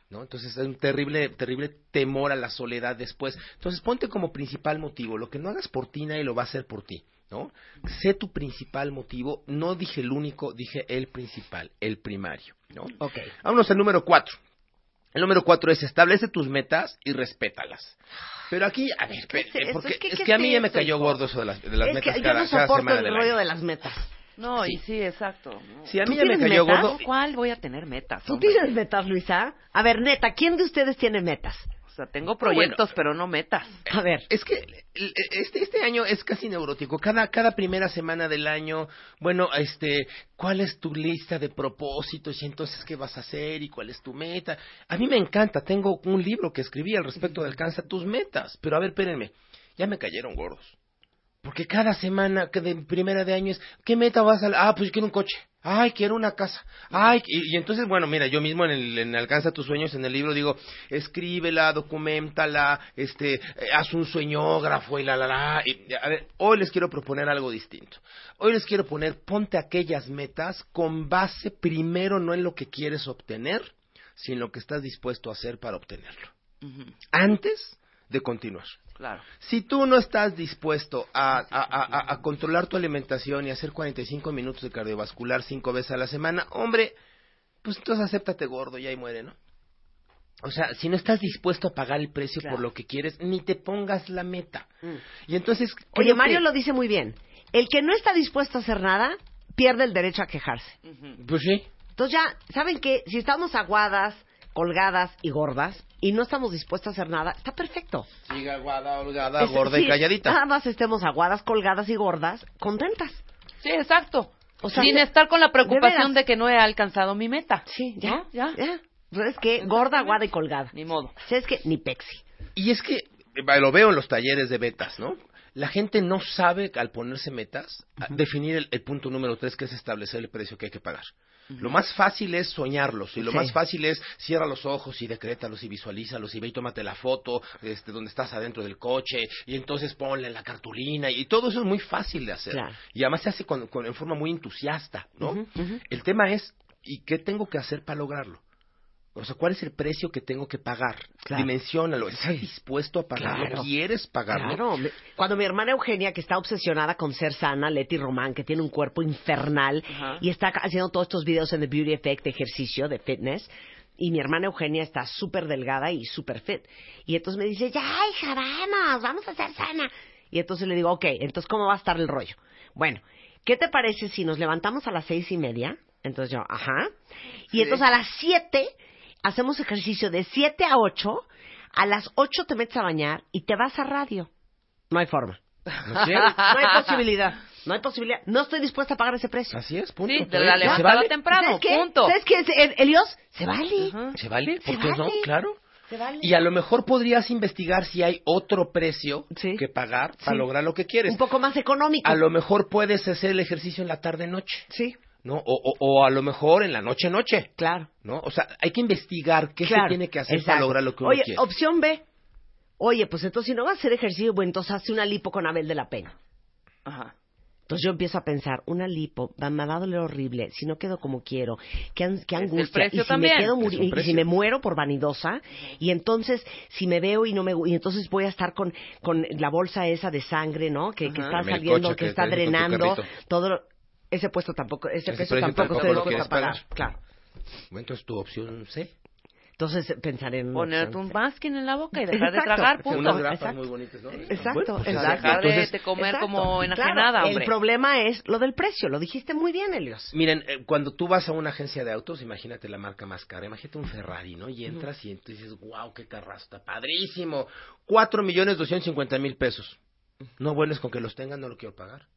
¿no? Entonces es un terrible, terrible temor a la soledad después. Entonces ponte como principal motivo. Lo que no hagas por ti, nadie lo va a hacer por ti, ¿no? Sé tu principal motivo. No dije el único, dije el principal, el primario, ¿no? Ok. Vámonos al número cuatro. El número cuatro es establece tus metas y respétalas. Pero aquí, a ver, ¿Qué es porque Es que, es ¿qué que a mí ya me cayó gordo eso de las, de las es metas que cada, yo no cada soporto semana el del rollo año. de las metas. No, y sí, exacto. ¿no? Si a ¿Tú mí ya me cayó metas? gordo, ¿Cuál voy a tener metas? ¿Tú hombre? tienes metas, Luisa? A ver, neta, ¿quién de ustedes tiene metas? Sea, tengo proyectos, pero no metas. A ver. Es que este, este año es casi neurótico. Cada, cada primera semana del año, bueno, este, ¿cuál es tu lista de propósitos y entonces qué vas a hacer y cuál es tu meta? A mí me encanta. Tengo un libro que escribí al respecto de alcanza tus metas. Pero a ver, espérenme. Ya me cayeron gordos. Porque cada semana que de primera de año es, ¿qué meta vas a...? Ah, pues quiero un coche. Ay, quiero una casa. Ay, y, y entonces, bueno, mira, yo mismo en, el, en Alcanza tus sueños, en el libro digo, escríbela, documentala, este, eh, haz un sueñógrafo y la, la, la. Y, a ver, hoy les quiero proponer algo distinto. Hoy les quiero poner, ponte aquellas metas con base primero no en lo que quieres obtener, sino en lo que estás dispuesto a hacer para obtenerlo. Antes de continuar. Claro. Si tú no estás dispuesto a, a- a- a- a controlar tu alimentación y hacer 45 minutos de cardiovascular cinco veces a la semana, hombre, pues entonces acéptate gordo y ahí muere, ¿no? O sea, si no estás dispuesto a pagar el precio Claro. por lo que quieres, ni te pongas la meta. Mm. Y entonces... Oye, Mario que- lo dice muy bien. El que no está dispuesto a hacer nada, pierde el derecho a quejarse. Pues sí. Entonces ya, ¿saben qué? Si estamos aguadas, colgadas y gordas, y no estamos dispuestos a hacer nada, está perfecto. Siga aguada, holgada, Es- gorda y calladita. Nada más estemos aguadas, colgadas y gordas, contentas. Sí, exacto. O sea, Sin estar con la preocupación de, que no he alcanzado mi meta. Sí, ya, ¿No? Ya. ya. ¿Sabes qué? Gorda, aguada y colgada. Ni modo. ¿Sabes qué? Ni pexi. Y es que eh, lo veo en los talleres de betas, ¿no? La gente no sabe, al ponerse metas, definir el, el punto número tres, que es establecer el precio que hay que pagar. Lo más fácil es soñarlos, y lo Sí. más fácil es cierra los ojos y decrétalos y visualízalos y ve y tómate la foto este, donde estás adentro del coche y entonces ponle la cartulina y todo eso es muy fácil de hacer. Claro. Y además se hace con, con- en forma muy entusiasta, ¿no? El tema es, ¿y qué tengo que hacer para lograrlo? O sea, ¿cuál es el precio que tengo que pagar? Claro. Dimensiónalo. ¿Estás dispuesto a pagarlo? Claro. ¿Quieres pagarlo? Claro. Cuando mi hermana Eugenia, que está obsesionada con ser sana, Leti Román, que tiene un cuerpo infernal y está haciendo todos estos videos en The Beauty Effect de ejercicio, de fitness, y mi hermana Eugenia está súper delgada y súper fit. Y entonces me dice, ya, hija, vamos, vamos a ser sana. Y entonces le digo, ok, entonces, ¿cómo va a estar el rollo? Bueno, ¿qué te parece si nos levantamos a las seis y media? Entonces yo, ajá. Y entonces a las siete hacemos ejercicio de siete a ocho. A las ocho te metes a bañar y te vas a radio. No hay forma. ¿No? No hay posibilidad. No hay posibilidad. No estoy dispuesta a pagar ese precio. Así es, punto. Sí, de ¿Se la vale? levantada temprano, ¿Sabes qué? punto. ¿Sabes qué, El- Elios? Se vale. ¿Se vale? Se ¿Por qué no? vale. Claro. Se vale. Y a lo mejor podrías investigar si hay otro precio Sí. que pagar para Sí. lograr lo que quieres. Un poco más económico. A lo mejor puedes hacer el ejercicio en la tarde-noche, Sí, ¿no? O, o, o a lo mejor en la noche-noche, claro. ¿no? O sea, hay que investigar qué Claro, se tiene que hacer exacto. para lograr lo que uno Oye, quiere. opción B. Oye, pues entonces si no vas a hacer ejercicio, bueno, entonces hazte una lipo con Abel de la Pena. Ajá. Entonces yo empiezo a pensar, una lipo, me va a doler horrible, si no quedo como quiero, qué, an- qué el angustia, precio y si también. me quedo y si me muero por vanidosa, y entonces si me veo y no me y entonces voy a estar con, con la bolsa esa de sangre, ¿no? Que, que está saliendo, coche que que está drenando, todo lo- ese puesto tampoco, ese, Ese precio tampoco tampoco estoy lo a pagar. quieres Claro. Bueno, entonces tu opción C. Entonces pensaré en Ponerte un C. masking en la boca y dejar de Exacto. tragar, punto. Unas grapas exacto. muy bonitas, ¿no? Exacto, Bueno, pues, exacto. Dejar de, entonces, de comer Exacto. como Claro, enajenada, hombre. El problema es lo del precio, lo dijiste muy bien, Elios. Miren, eh, cuando tú vas a una agencia de autos, imagínate la marca más cara, imagínate un Ferrari, ¿no? Y entras y entonces dices, wow, qué carrazo, está padrísimo. Cuatro millones doscientos cincuenta mil pesos. No vuelves con que los tengan, no lo quiero pagar.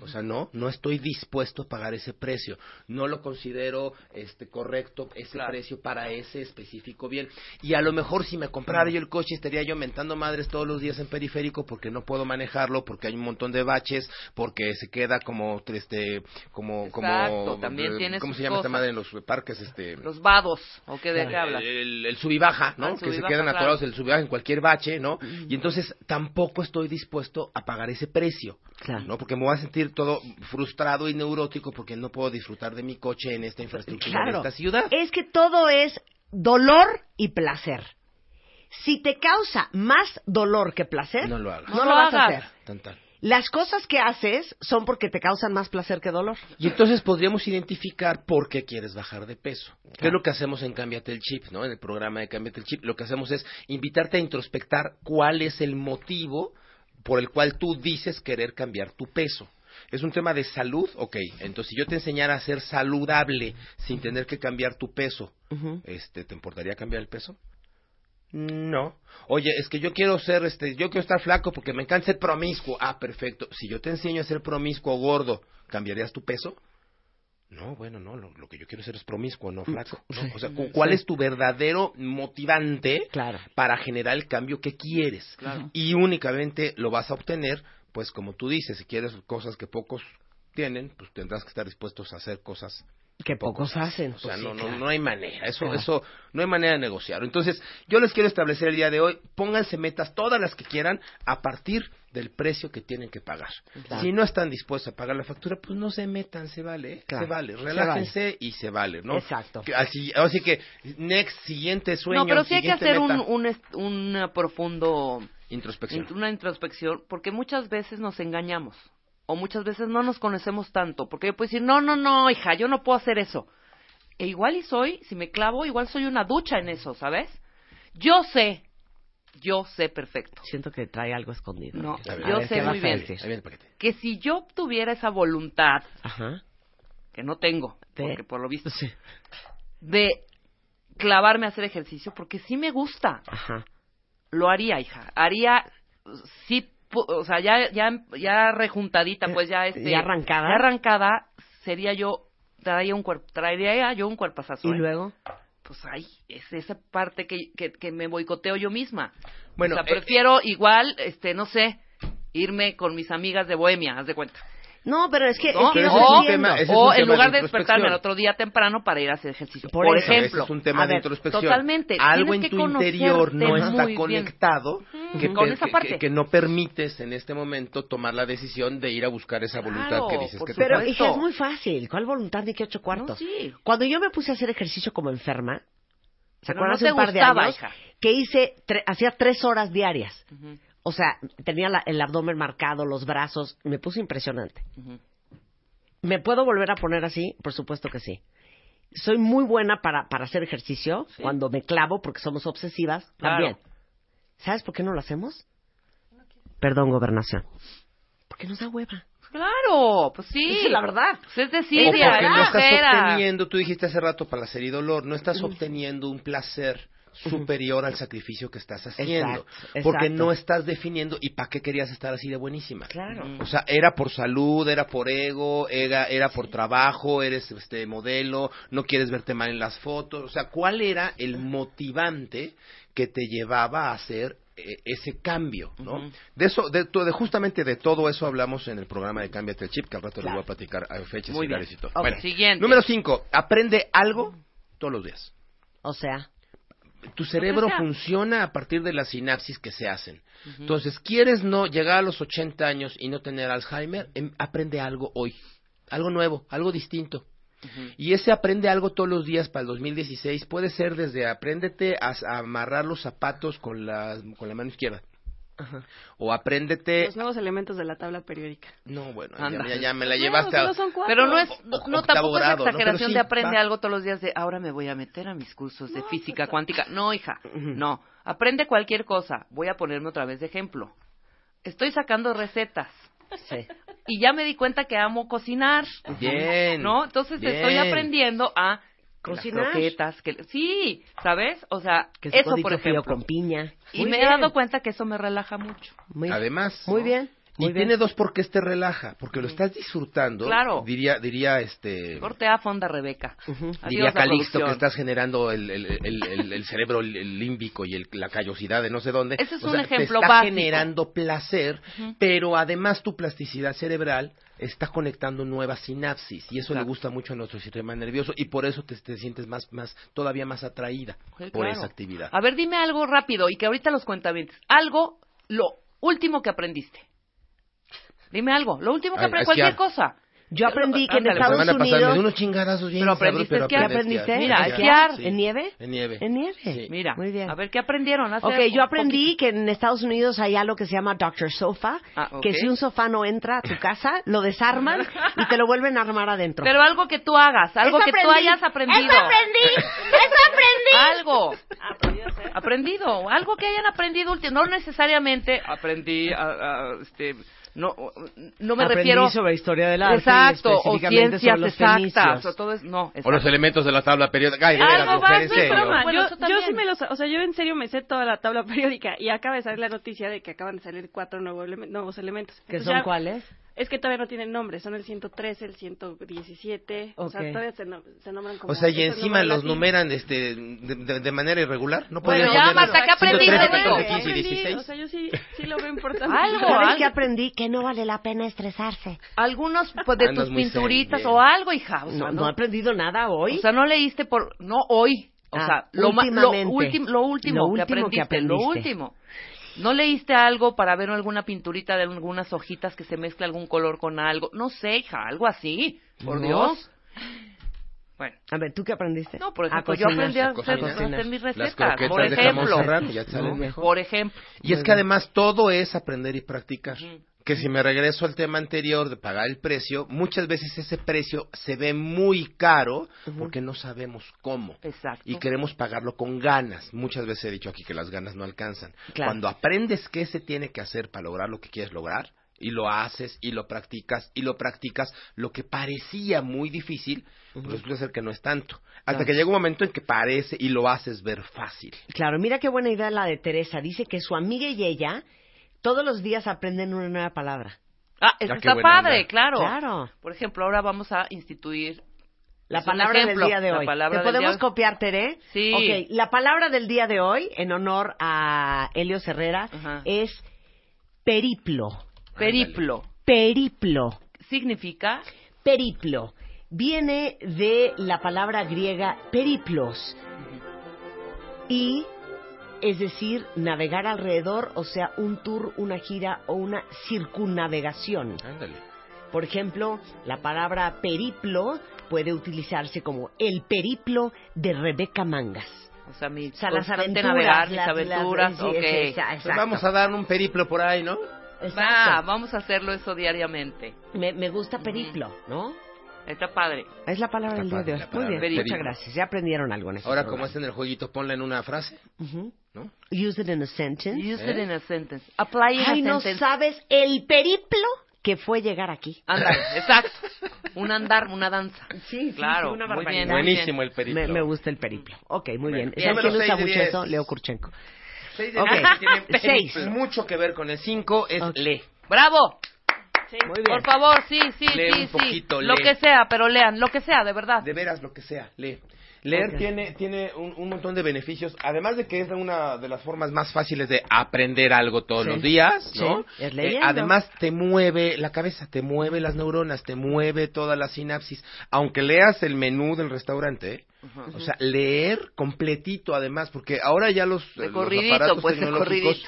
O sea, no, no estoy dispuesto a pagar ese precio. No lo considero este correcto ese Claro. precio para ese específico bien. Y a lo mejor si me comprara yo el coche estaría yo mentando madres todos los días en periférico porque no puedo manejarlo, porque hay un montón de baches, porque se queda como este como Exacto, como también eh, ¿cómo se llama esta cosas. madre en los parques este Los vados, ¿o qué de qué Claro, hablas? El, el sub y baja, ¿no? Ah, el que se quedan claro. atorados el sub y baja en cualquier bache, ¿no? Y entonces tampoco estoy dispuesto a pagar ese precio, Claro. ¿no? Porque me voy a sentir todo frustrado y neurótico porque no puedo disfrutar de mi coche en esta infraestructura de esta ciudad. Es que todo es dolor y placer. Si te causa más dolor que placer, No lo hagas. no No lo lo vas a hacer. Tan, tan. Las cosas que haces son porque te causan más placer que dolor. Y entonces podríamos identificar por qué quieres bajar de peso. ¿Qué es lo que hacemos en Cámbiate el Chip, ¿no? En el programa de Cámbiate el Chip, lo que hacemos es invitarte a introspectar cuál es el motivo por el cual tú dices querer cambiar tu peso. Es un tema de salud, ok. Entonces, si yo te enseñara a ser saludable sin tener que cambiar tu peso, este, ¿te importaría cambiar el peso? No. Oye, es que yo quiero ser, este, yo quiero estar flaco porque me encanta ser promiscuo. Ah, perfecto. Si yo te enseño a ser promiscuo o gordo, ¿cambiarías tu peso? No, bueno, no. Lo, lo que yo quiero ser es promiscuo, no flaco. ¿no? O sea, cu- ¿cuál es tu verdadero motivante Claro. para generar el cambio que quieres? Y únicamente lo vas a obtener, pues como tú dices, si quieres cosas que pocos tienen, pues tendrás que estar dispuestos a hacer cosas Que pocos hacen. o sea, Pues no, no, no hay manera, eso, Claro. eso, no hay manera de negociar. Entonces, yo les quiero establecer el día de hoy, pónganse metas, todas las que quieran, a partir del precio que tienen que pagar. Claro. Si no están dispuestos a pagar la factura, pues no se metan, se vale. Claro. se vale, Se relájense y se vale, ¿no? Exacto. Así, así que, next, siguiente sueño, No, pero sí hay que hacer un, meta, un, un profundo, introspección. int- una introspección, porque muchas veces nos engañamos, o muchas veces no nos conocemos tanto, porque yo puedo decir, no, no, no, hija, yo no puedo hacer eso. E igual y soy, si me clavo, igual soy una ducha en eso, ¿sabes? Yo sé, yo sé perfecto, Siento que trae algo escondido. No, A ver, yo a ver, sé ¿qué muy bien. que si yo tuviera esa voluntad, Ajá. que no tengo, De- porque por lo visto, Sí. de clavarme a hacer ejercicio, porque sí me gusta, Ajá. lo haría, hija. Haría, sí, o sea, ya, ya, ya rejuntadita, pues ya este, Ya arrancada. ya arrancada, sería yo, traería un cuerpo, traería yo un cuerpazazo. Y ¿eh? luego, Pues ahí, es esa parte que, que, que me boicoteo yo misma. Bueno, o sea, eh, prefiero igual, este, no sé, irme con mis amigas de Bohemia, haz de cuenta. No, pero es que, ¿no? es que o entiendo. tema- es o en lugar de de despertarme el otro día temprano para ir a hacer ejercicio. Por Por, eso. ejemplo. Ese es un tema A de ver, introspección. Totalmente. Algo en tu interior no está bien. conectado que, Ujú. Con per- esa que- parte. que- que no permites en este momento tomar la decisión de ir a buscar esa voluntad Claro, que dices que Pero, hija, es muy fácil. ¿Cuál voluntad ni qué ocho cuartos? No, sí. Cuando yo me puse a hacer ejercicio como enferma, ¿se acuerdan no hace te un par de años? hija. Que hice, tre- hacía tres horas diarias. Ujú, O sea, tenía la- el abdomen marcado, los brazos, me puse impresionante. ¿Me puedo volver a poner así? Por supuesto que sí. soy muy buena para, para hacer ejercicio, Sí. cuando me clavo, porque somos obsesivas, Claro. también. ¿Sabes por qué no lo hacemos? Perdón, gobernación. Porque nos da hueva. Claro, pues sí. Esa es la verdad. Pues es de O porque no estás obteniendo, tú dijiste hace rato placer y dolor, no estás obteniendo un placer superior al sacrificio que estás haciendo. Exacto, Porque no estás definiendo y para qué querías estar así de buenísima. Claro. O sea, era por salud, era por ego, era, era por trabajo, eres este modelo, no quieres verte mal en las fotos. O sea, ¿cuál era el motivante que te llevaba a hacer eh, ese cambio, ¿no? De eso, de, de justamente de todo eso hablamos en el programa de Cámbiate el Chip, que al rato les voy a platicar a fechas Muy y bien. y todo. Ok, Bueno, siguiente. número cinco, aprende algo todos los días. O sea, Tu cerebro funciona a partir de las sinapsis que se hacen. Entonces, ¿quieres no llegar a los 80 años y no tener Alzheimer? Em, aprende algo hoy, algo nuevo, algo distinto. Y ese aprende algo todos los días para el 2016 puede ser desde apréndete a, a amarrar los zapatos con la, con la mano izquierda. O apréndete... Los nuevos elementos de la tabla periódica. No, bueno, ya, Anda. ya- ya me la No, llevaste a... solo son cuatro. Pero no es, O- no, no, tampoco es grado, ¿no? exageración sí, de aprende va. algo todos los días de ahora me voy a meter a mis cursos de física pues, cuántica. No, hija, no. Aprende cualquier cosa. Voy a ponerme otra vez de ejemplo. Estoy sacando recetas sí. y ya me di cuenta que amo cocinar. Bien. ¿No? Entonces estoy bien. aprendiendo a Cocinar. las croquetas, que sí, ¿sabes? O sea, Que eso por frío ejemplo. con piña. Y Muy me he dado cuenta que eso me relaja mucho. Muy, Además, muy ¿no? bien. Y bien. tiene dos por qué te relaja, porque lo estás disfrutando. Claro. Diría, diría este. Corte a fonda, Rebeca. Diría Calixto que estás generando el, el, el, el- cerebro límbico y el- la callosidad de no sé dónde. Ese es O un sea, ejemplo te está básico. generando placer, pero además tu plasticidad cerebral está conectando nuevas sinapsis y eso le gusta mucho a nuestro sistema nervioso y por eso te, te sientes más, más, todavía más atraída Sí, por claro. esa actividad. A ver, dime algo rápido y que ahorita los cuentavientes. Algo, lo último que aprendiste. Dime algo, lo último que A- a aprendiste, cualquier cosa. Yo aprendí que en Estados me Unidos... dio unos chingadazos bien Pero aprendiste pero esquiar. ¿Qué aprendí a aprendiste? Mira, esquiar. ¿En nieve? En nieve. En nieve. Mira, Muy bien. a ver, ¿qué aprendieron? Ok, yo aprendí que en Estados Unidos hay algo que se llama Doctor Sofa, Ah, que si un sofá no entra a tu casa, lo desarman y te lo vuelven a armar adentro. Pero algo que tú hagas, algo que tú aprendí. hayas aprendido. ¡Eso aprendí! ¡Eso aprendí! Algo. Aprendido. Algo que hayan aprendido último. No necesariamente aprendí este, no, no me Aprendí refiero sobre historia del arte y exacto o ciencias sobre los exactas o todo es no O los exacto. elementos de la tabla periódica. Ay, de veras, Algo mujer, en serio. Bueno, yo, sí me lo, sa- o sea, yo en serio me sé toda la tabla periódica y acaba de salir la noticia de que acaban de salir cuatro nuevos, eleme- nuevos elementos. ¿Que son ya- cuáles? Es que todavía no tienen nombre, son el 113, el 117, o sea, todavía se, no- se nombran como... O sea, y encima los latinos. numeran este, de, de- de manera irregular. No Bueno, ya, Marta, ¿qué aprendiste? 113, Bueno, 14, Yo 15 y aprendí, 16. O sea, yo sí, sí lo veo importante. Algo, ¿Sabes algo. qué aprendí? Que no vale la pena estresarse. algunos pues, de Andas tus pinturitas zen, o algo hija o sea, No, no, no he aprendido nada hoy. o sea no leíste por no hoy o Ah, sea lo, lo, últimamente. último lo último Lo que último que aprendiste lo aprendiste. último no leíste algo para ver alguna pinturita de algunas hojitas que se mezcla algún color con algo no sé hija algo así por No. Dios bueno A ver, ¿tú qué aprendiste? no por A ejemplo yo cocinar. aprendí a a hacer, a hacer mis recetas por de jamón ejemplo serrano ya ¿no? mejor. por ejemplo Y es que además todo es aprender y practicar. Ujú. Que si me regreso al tema anterior de pagar el precio, muchas veces ese precio se ve muy caro porque no sabemos cómo. exacto Y queremos pagarlo con ganas. Muchas veces he dicho aquí que las ganas no alcanzan. Claro. Cuando aprendes qué se tiene que hacer para lograr lo que quieres lograr, y lo haces, y lo practicas, y lo practicas, lo que parecía muy difícil, pues resulta ser que no es tanto. Hasta Claro. que llega un momento en que parece y lo haces ver fácil. Claro, mira qué buena idea la de Teresa. Dice que su amiga y ella todos los días aprenden una nueva palabra. ah eso Ya, qué está buena padre onda. claro Claro. por ejemplo ahora vamos a instituir La Es un palabra ejemplo, del día de la hoy. palabra ¿Te del podemos día de- copiar, Tere? Sí. Ok, la palabra del día de hoy, en honor a Helio Herrera, Ajá. es periplo. periplo Periplo. significa Periplo. Viene de la palabra griega periplos. Y, es decir, navegar alrededor, o sea, un tour, una gira o una circunnavegación. Ándale. Por ejemplo, la palabra periplo puede utilizarse como el periplo de Rebeca Mangas. O sea, mi O sea, las aventuras, navegar, mis las- las- aventuras, Pues vamos a dar un periplo por ahí, ¿no? Va, vamos a hacerlo eso diariamente. Me, me gusta periplo, ¿no? Está padre. Es la palabra Está del día de hoy. Muy bien, muchas gracias. Ya aprendieron algo en este Ahora, como programa. es en el jueguito, ponla en una frase. Ujú. ¿no? Use it in a sentence. Use it ¿Eh? in a sentence. Apply in Ay, a no sentence. sabes el periplo que fue llegar aquí. Ándale, exacto. Un andar, una danza. Sí, Claro, una muy bien. Buenísimo el periplo. Me, me gusta el periplo. Ok, muy bien. Bien. ¿Sabes quién usa mucho eso? Leo Kurchenko. Seis de Ok. diez tiene Seis. mucho que ver con el 5, es Ok. le. ¡Bravo! Muy bien. Por favor, sí, sí, Lee sí, un sí. Lo lee. que sea, pero lean, lo que sea, de verdad. De veras, lo que sea, lee. Leer tiene, tiene un, un montón de beneficios, además de que es una de las formas más fáciles de aprender algo todos Sí. los días, ¿no? Sí, es Eh, además te mueve la cabeza, te mueve las neuronas, te mueve toda la sinapsis. Aunque leas el menú del restaurante, ¿eh? o sea, leer completito además, porque ahora ya los, los aparatos pues, tecnológicos.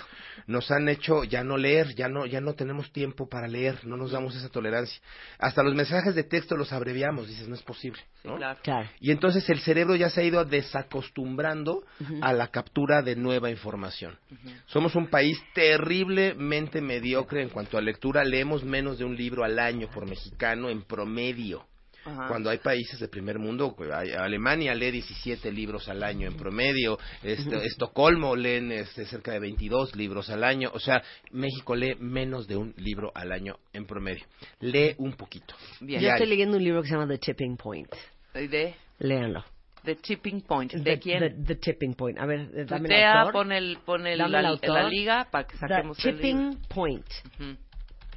Nos han hecho ya no leer, ya no, ya no tenemos tiempo para leer, no nos damos esa tolerancia. Hasta los mensajes de texto los abreviamos, dices, no es posible, ¿no? Claro. Claro. Y entonces el cerebro ya se ha ido desacostumbrando a la captura de nueva información. Somos un país terriblemente mediocre en cuanto a lectura. Leemos menos de un libro al año por mexicano en promedio. Ajá. Cuando hay países de primer mundo, pues, Alemania lee 17 libros al año en promedio, este, Estocolmo leen este, cerca de 22 libros al año, o sea, México lee menos de un libro al año en promedio. Lee un poquito. Bien. Yo estoy leyendo un libro que se llama The Tipping Point. De, Léanlo. de Tipping Point. ¿De The- quién? The, The Tipping Point. A ver, eh, dame el Tuitea, autor. pon, el, pon el, Dame la, el autor. la liga para que The saquemos el libro. Tipping Point.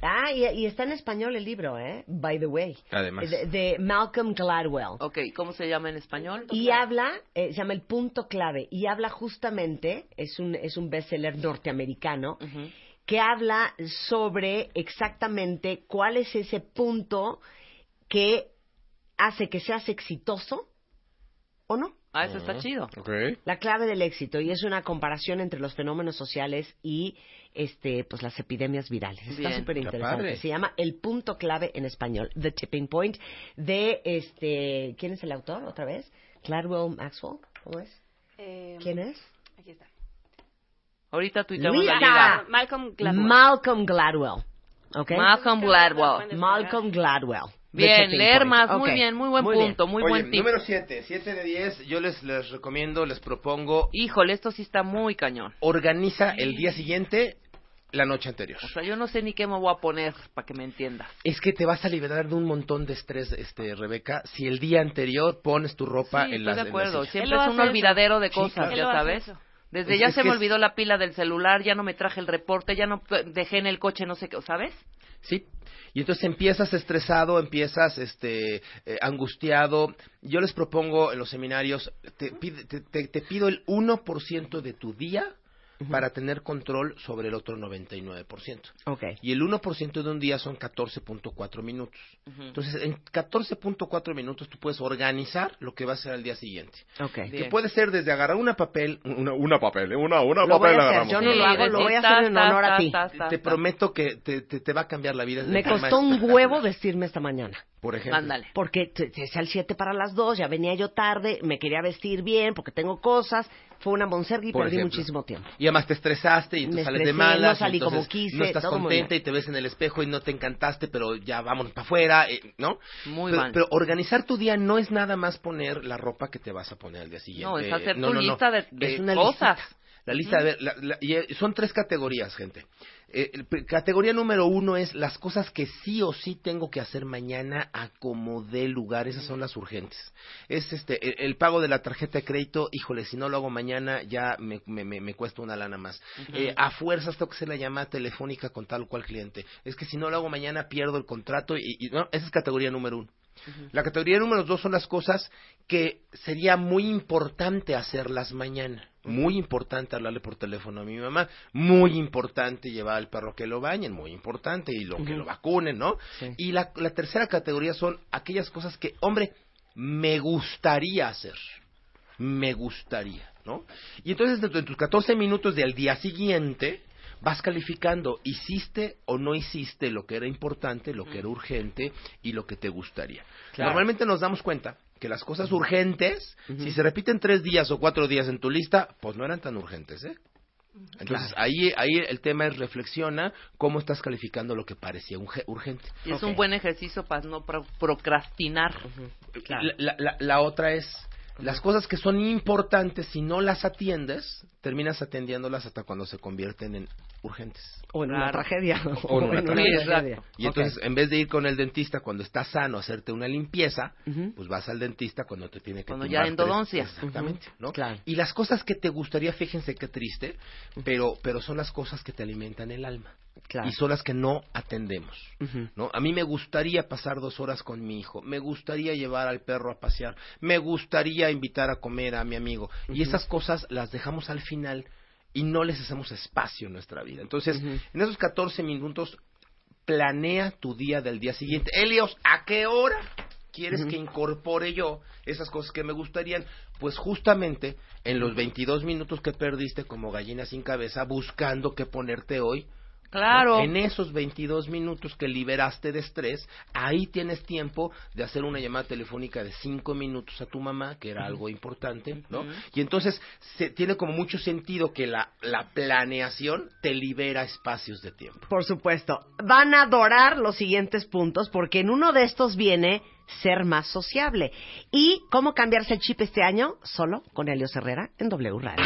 Ah, y, y está en español el libro, ¿eh? By the way. Además. De, de Malcolm Gladwell. Ok, ¿cómo se llama en español? Y habla, eh, se llama El Punto Clave, y habla justamente, es un, es un bestseller norteamericano, Ujú. que habla sobre exactamente cuál es ese punto que hace que seas exitoso o no. Ah, eso está chido. La clave del éxito y es una comparación entre los fenómenos sociales y este pues las epidemias virales. Está Bien. súper interesante. Se llama El punto clave en español, The Tipping Point de este ¿quién es el autor otra vez? Gladwell Maxwell, ¿cómo es? Eh, ¿Quién es? Aquí está. Ahorita tuiteamos la. Malcolm Gladwell. Malcolm Gladwell. ¿Ok? Malcolm Gladwell. Malcolm Gladwell. Bien, leer Point. más, Ok. muy bien, muy buen bien. punto, muy Oye, buen tip. número 7, 7 de 10, yo les, les recomiendo, les propongo, Híjole, esto sí está muy cañón. organiza el día siguiente la noche anterior. O sea, yo no sé ni qué me voy a poner para que me entiendas. Es que te vas a liberar de un montón de estrés, este, Rebeca, si el día anterior pones tu ropa Sí, en estoy la de en la acuerdo. Siempre es un olvidadero de Sí, cosas, claro. Ya sabes. eso. Desde Es- ya es se me es- olvidó la pila del celular, ya no me traje el reporte, ya no dejé en el coche, no sé qué, ¿sabes? Sí. Y entonces empiezas estresado, empiezas este eh, angustiado. Yo les propongo en los seminarios, te, pide- te, te- te pido el 1% de tu día para tener control sobre el otro 99%. Ok. Y el 1% de un día son 14.4 minutos. Entonces, en 14.4 minutos tú puedes organizar lo que va a ser al día siguiente. Ok. Bien. Que puede ser desde agarrar una papel, una, una papel, una, una Lo voy papel a hacer, yo no lo hago, lo voy a hacer en honor a ti. Te prometo que te, te, te va a cambiar la vida. Me costó un huevo vestirme esta mañana. Por ejemplo. Ándale. Porque decía al 7 para las 2, ya venía yo tarde, me quería vestir bien porque tengo cosas. Fue una monserga y Por perdí ejemplo. muchísimo tiempo. Y además te estresaste y entonces Me sales de estresé, malas. no salí entonces como quise, No estás todo muy contenta mal. y te ves en el espejo y no te encantaste, pero ya vamos para afuera, eh, ¿no? Muy pero, mal. pero organizar tu día no es nada más poner la ropa que te vas a poner al día siguiente. No, es hacer tu lista de, de Es una cosas. listita. La lista, a ver, la- la- y, eh, son tres categorías, gente. Eh, categoría número uno es las cosas que sí o sí tengo que hacer mañana a como dé lugar. Esas son las urgentes. Es este el, el pago de la tarjeta de crédito. Híjole, si no lo hago mañana ya me, me, me- me cuesta una lana más. Eh, a fuerzas tengo que hacer la llamada telefónica con tal o cual cliente. Es que si no lo hago mañana pierdo el contrato y, y- no, esa es categoría número uno. La categoría número dos son las cosas que sería muy importante hacerlas mañana. Muy importante hablarle por teléfono a mi mamá. Muy importante llevar al perro que lo bañen. Muy importante. Y lo que lo vacunen, ¿no? Sí. Y la, la tercera categoría son aquellas cosas que, hombre, me gustaría hacer. Me gustaría, ¿no? Y entonces, dentro de tus 14 minutos del día siguiente, vas calificando, hiciste o no hiciste lo que era importante, lo que era urgente y lo que te gustaría. Claro. Normalmente nos damos cuenta que las cosas urgentes, si se repiten tres días o cuatro días en tu lista, pues no eran tan urgentes, ¿eh? Entonces ahí, ahí el tema es reflexiona cómo estás calificando lo que parecía urgente. Y es un buen ejercicio para no pro- procrastinar. La- la otra es, las cosas que son importantes, si no las atiendes, terminas atendiéndolas hasta cuando se convierten en urgentes. O en una tragedia. O en una tragedia. Y entonces, en vez de ir con el dentista cuando estás sano a hacerte una limpieza, pues vas al dentista cuando te tiene que Cuando ya endodoncia. Exactamente, ¿no? Claro. Y las cosas que te gustaría, fíjense qué triste, pero, pero son las cosas que te alimentan el alma. Claro. Y son las que no atendemos. ¿no? A mí me gustaría pasar dos horas con mi hijo, me gustaría llevar al perro a pasear, me gustaría invitar a comer a mi amigo. Y esas cosas las dejamos al final y no les hacemos espacio en nuestra vida. Entonces, en esos 14 minutos, planea tu día del día siguiente. Elios, ¿a qué hora quieres que incorpore yo esas cosas que me gustarían? Pues justamente en los 22 minutos que perdiste como gallina sin cabeza, buscando qué ponerte hoy, Claro. En esos 22 minutos que liberaste de estrés, ahí tienes tiempo de hacer una llamada telefónica de 5 minutos a tu mamá, que era algo importante, ¿no? Y entonces se, tiene como mucho sentido que la, la planeación te libera espacios de tiempo. Por supuesto. Van a adorar los siguientes puntos porque en uno de estos viene ser más sociable. ¿Y cómo cambiarse el chip este año? Solo con Helios Herrera en W Radio.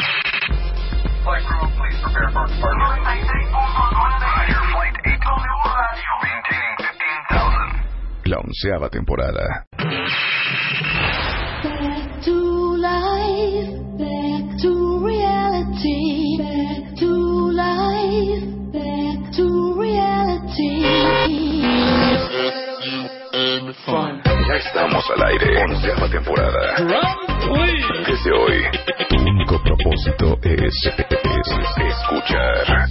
La onceava temporada. Back to life, back to reality, back to life, back to reality. Estamos al aire. Onceava temporada. Desde hoy, tu único propósito es, es escuchar.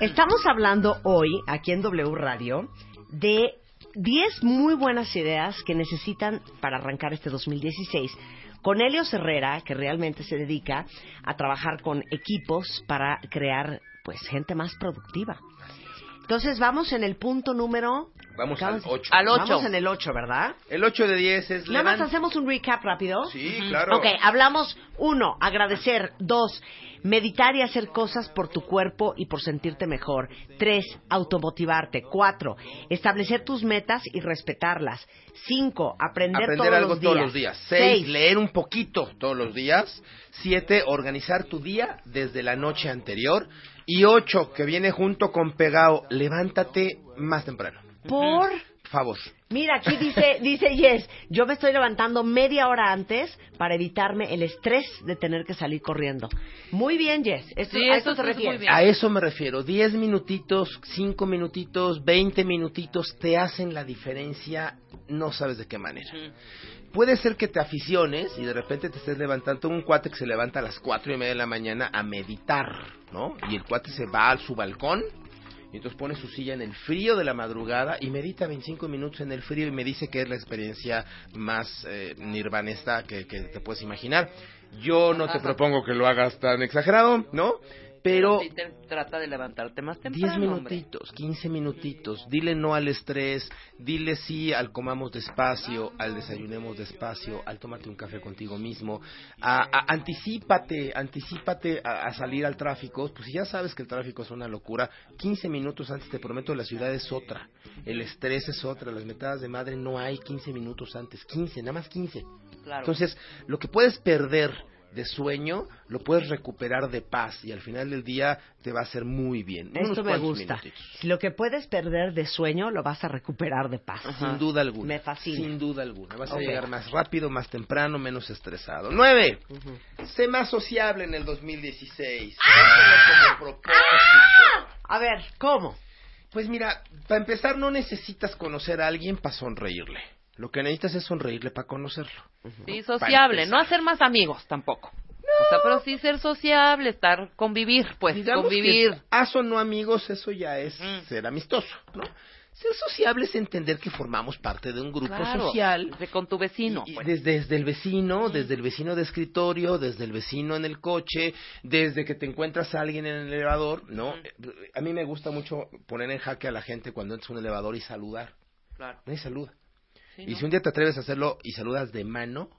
Estamos hablando hoy, aquí en W Radio, de 10 muy buenas ideas que necesitan para arrancar este 2016. Con Helios Herrera, que realmente se dedica a trabajar con equipos para crear pues gente más productiva. Entonces vamos en el punto número... Vamos al 8. Al ocho. Vamos en el 8, ¿verdad? El 8 de 10 es Nada más hacemos un recap rápido. Sí, claro. Ok, hablamos uno, agradecer. Dos, meditar y hacer cosas por tu cuerpo y por sentirte mejor. Tres, automotivarte. Cuatro, establecer tus metas y respetarlas. Cinco, aprender, aprender todos, algo los todos días. los días. Seis, leer un poquito todos los días. Siete, organizar tu día desde la noche anterior. Y ocho, que viene junto con pegado, levántate más temprano. Por... Favor. Mira, aquí dice, dice Yes, yo me estoy levantando media hora antes para evitarme el estrés de tener que salir corriendo. Muy bien, Yes. Esto, Sí, a eso te refieres. A eso me refiero. Diez minutitos, cinco minutitos, veinte minutitos te hacen la diferencia, no sabes de qué manera. Puede ser que te aficiones y de repente te estés levantando un cuate que se levanta a las cuatro y media de la mañana a meditar, ¿no? Y el cuate se va a su balcón y entonces pone su silla en el frío de la madrugada y medita 25 minutos en el frío y me dice que es la experiencia más eh, nirvanesta que, que te puedes imaginar. Yo no te propongo que lo hagas tan exagerado, ¿no? Pero sí te trata de levantarte más 10 temprano, hombre. minutitos, 15 minutitos, dile no al estrés, dile sí al comamos despacio, al desayunemos despacio, al tómate un café contigo mismo, a, a- anticípate, anticípate a, a salir al tráfico, pues si ya sabes que el tráfico es una locura, 15 minutos antes te prometo la ciudad es otra, el estrés es otra, las metadas de madre no hay 15 minutos antes, 15, nada más 15. Claro. Entonces, lo que puedes perder de sueño, lo puedes recuperar de paz y al final del día te va a hacer muy bien. Unos Esto me gusta. minutitos. Lo que puedes perder de sueño lo vas a recuperar de paz. Sin duda alguna. Me fascina. Sin duda alguna. Vas a llegar más rápido, más temprano, menos estresado. Nueve. Sé más sociable en el 2016. Tómalo como propósito. A ver, ¿cómo? Pues mira, para empezar no necesitas conocer a alguien para sonreírle. Lo que necesitas es sonreírle para conocerlo. Sí, sociable, no hacer más amigos tampoco. O sea, pero sí ser sociable, estar, convivir, pues, Digamos convivir. que haz o no amigos, eso ya es Mm. ser amistoso, ¿no? Ser sociable es entender que formamos parte de un grupo Claro, social. de con tu vecino. Y- pues. desde, desde el vecino, desde el vecino de escritorio, desde el vecino en el coche, desde que te encuentras a alguien en el elevador, ¿no? A mí me gusta mucho poner en jaque a la gente cuando entras a un elevador y saludar. Claro. Nadie saluda. Sí, y ¿no? si un día te atreves a hacerlo y saludas de mano,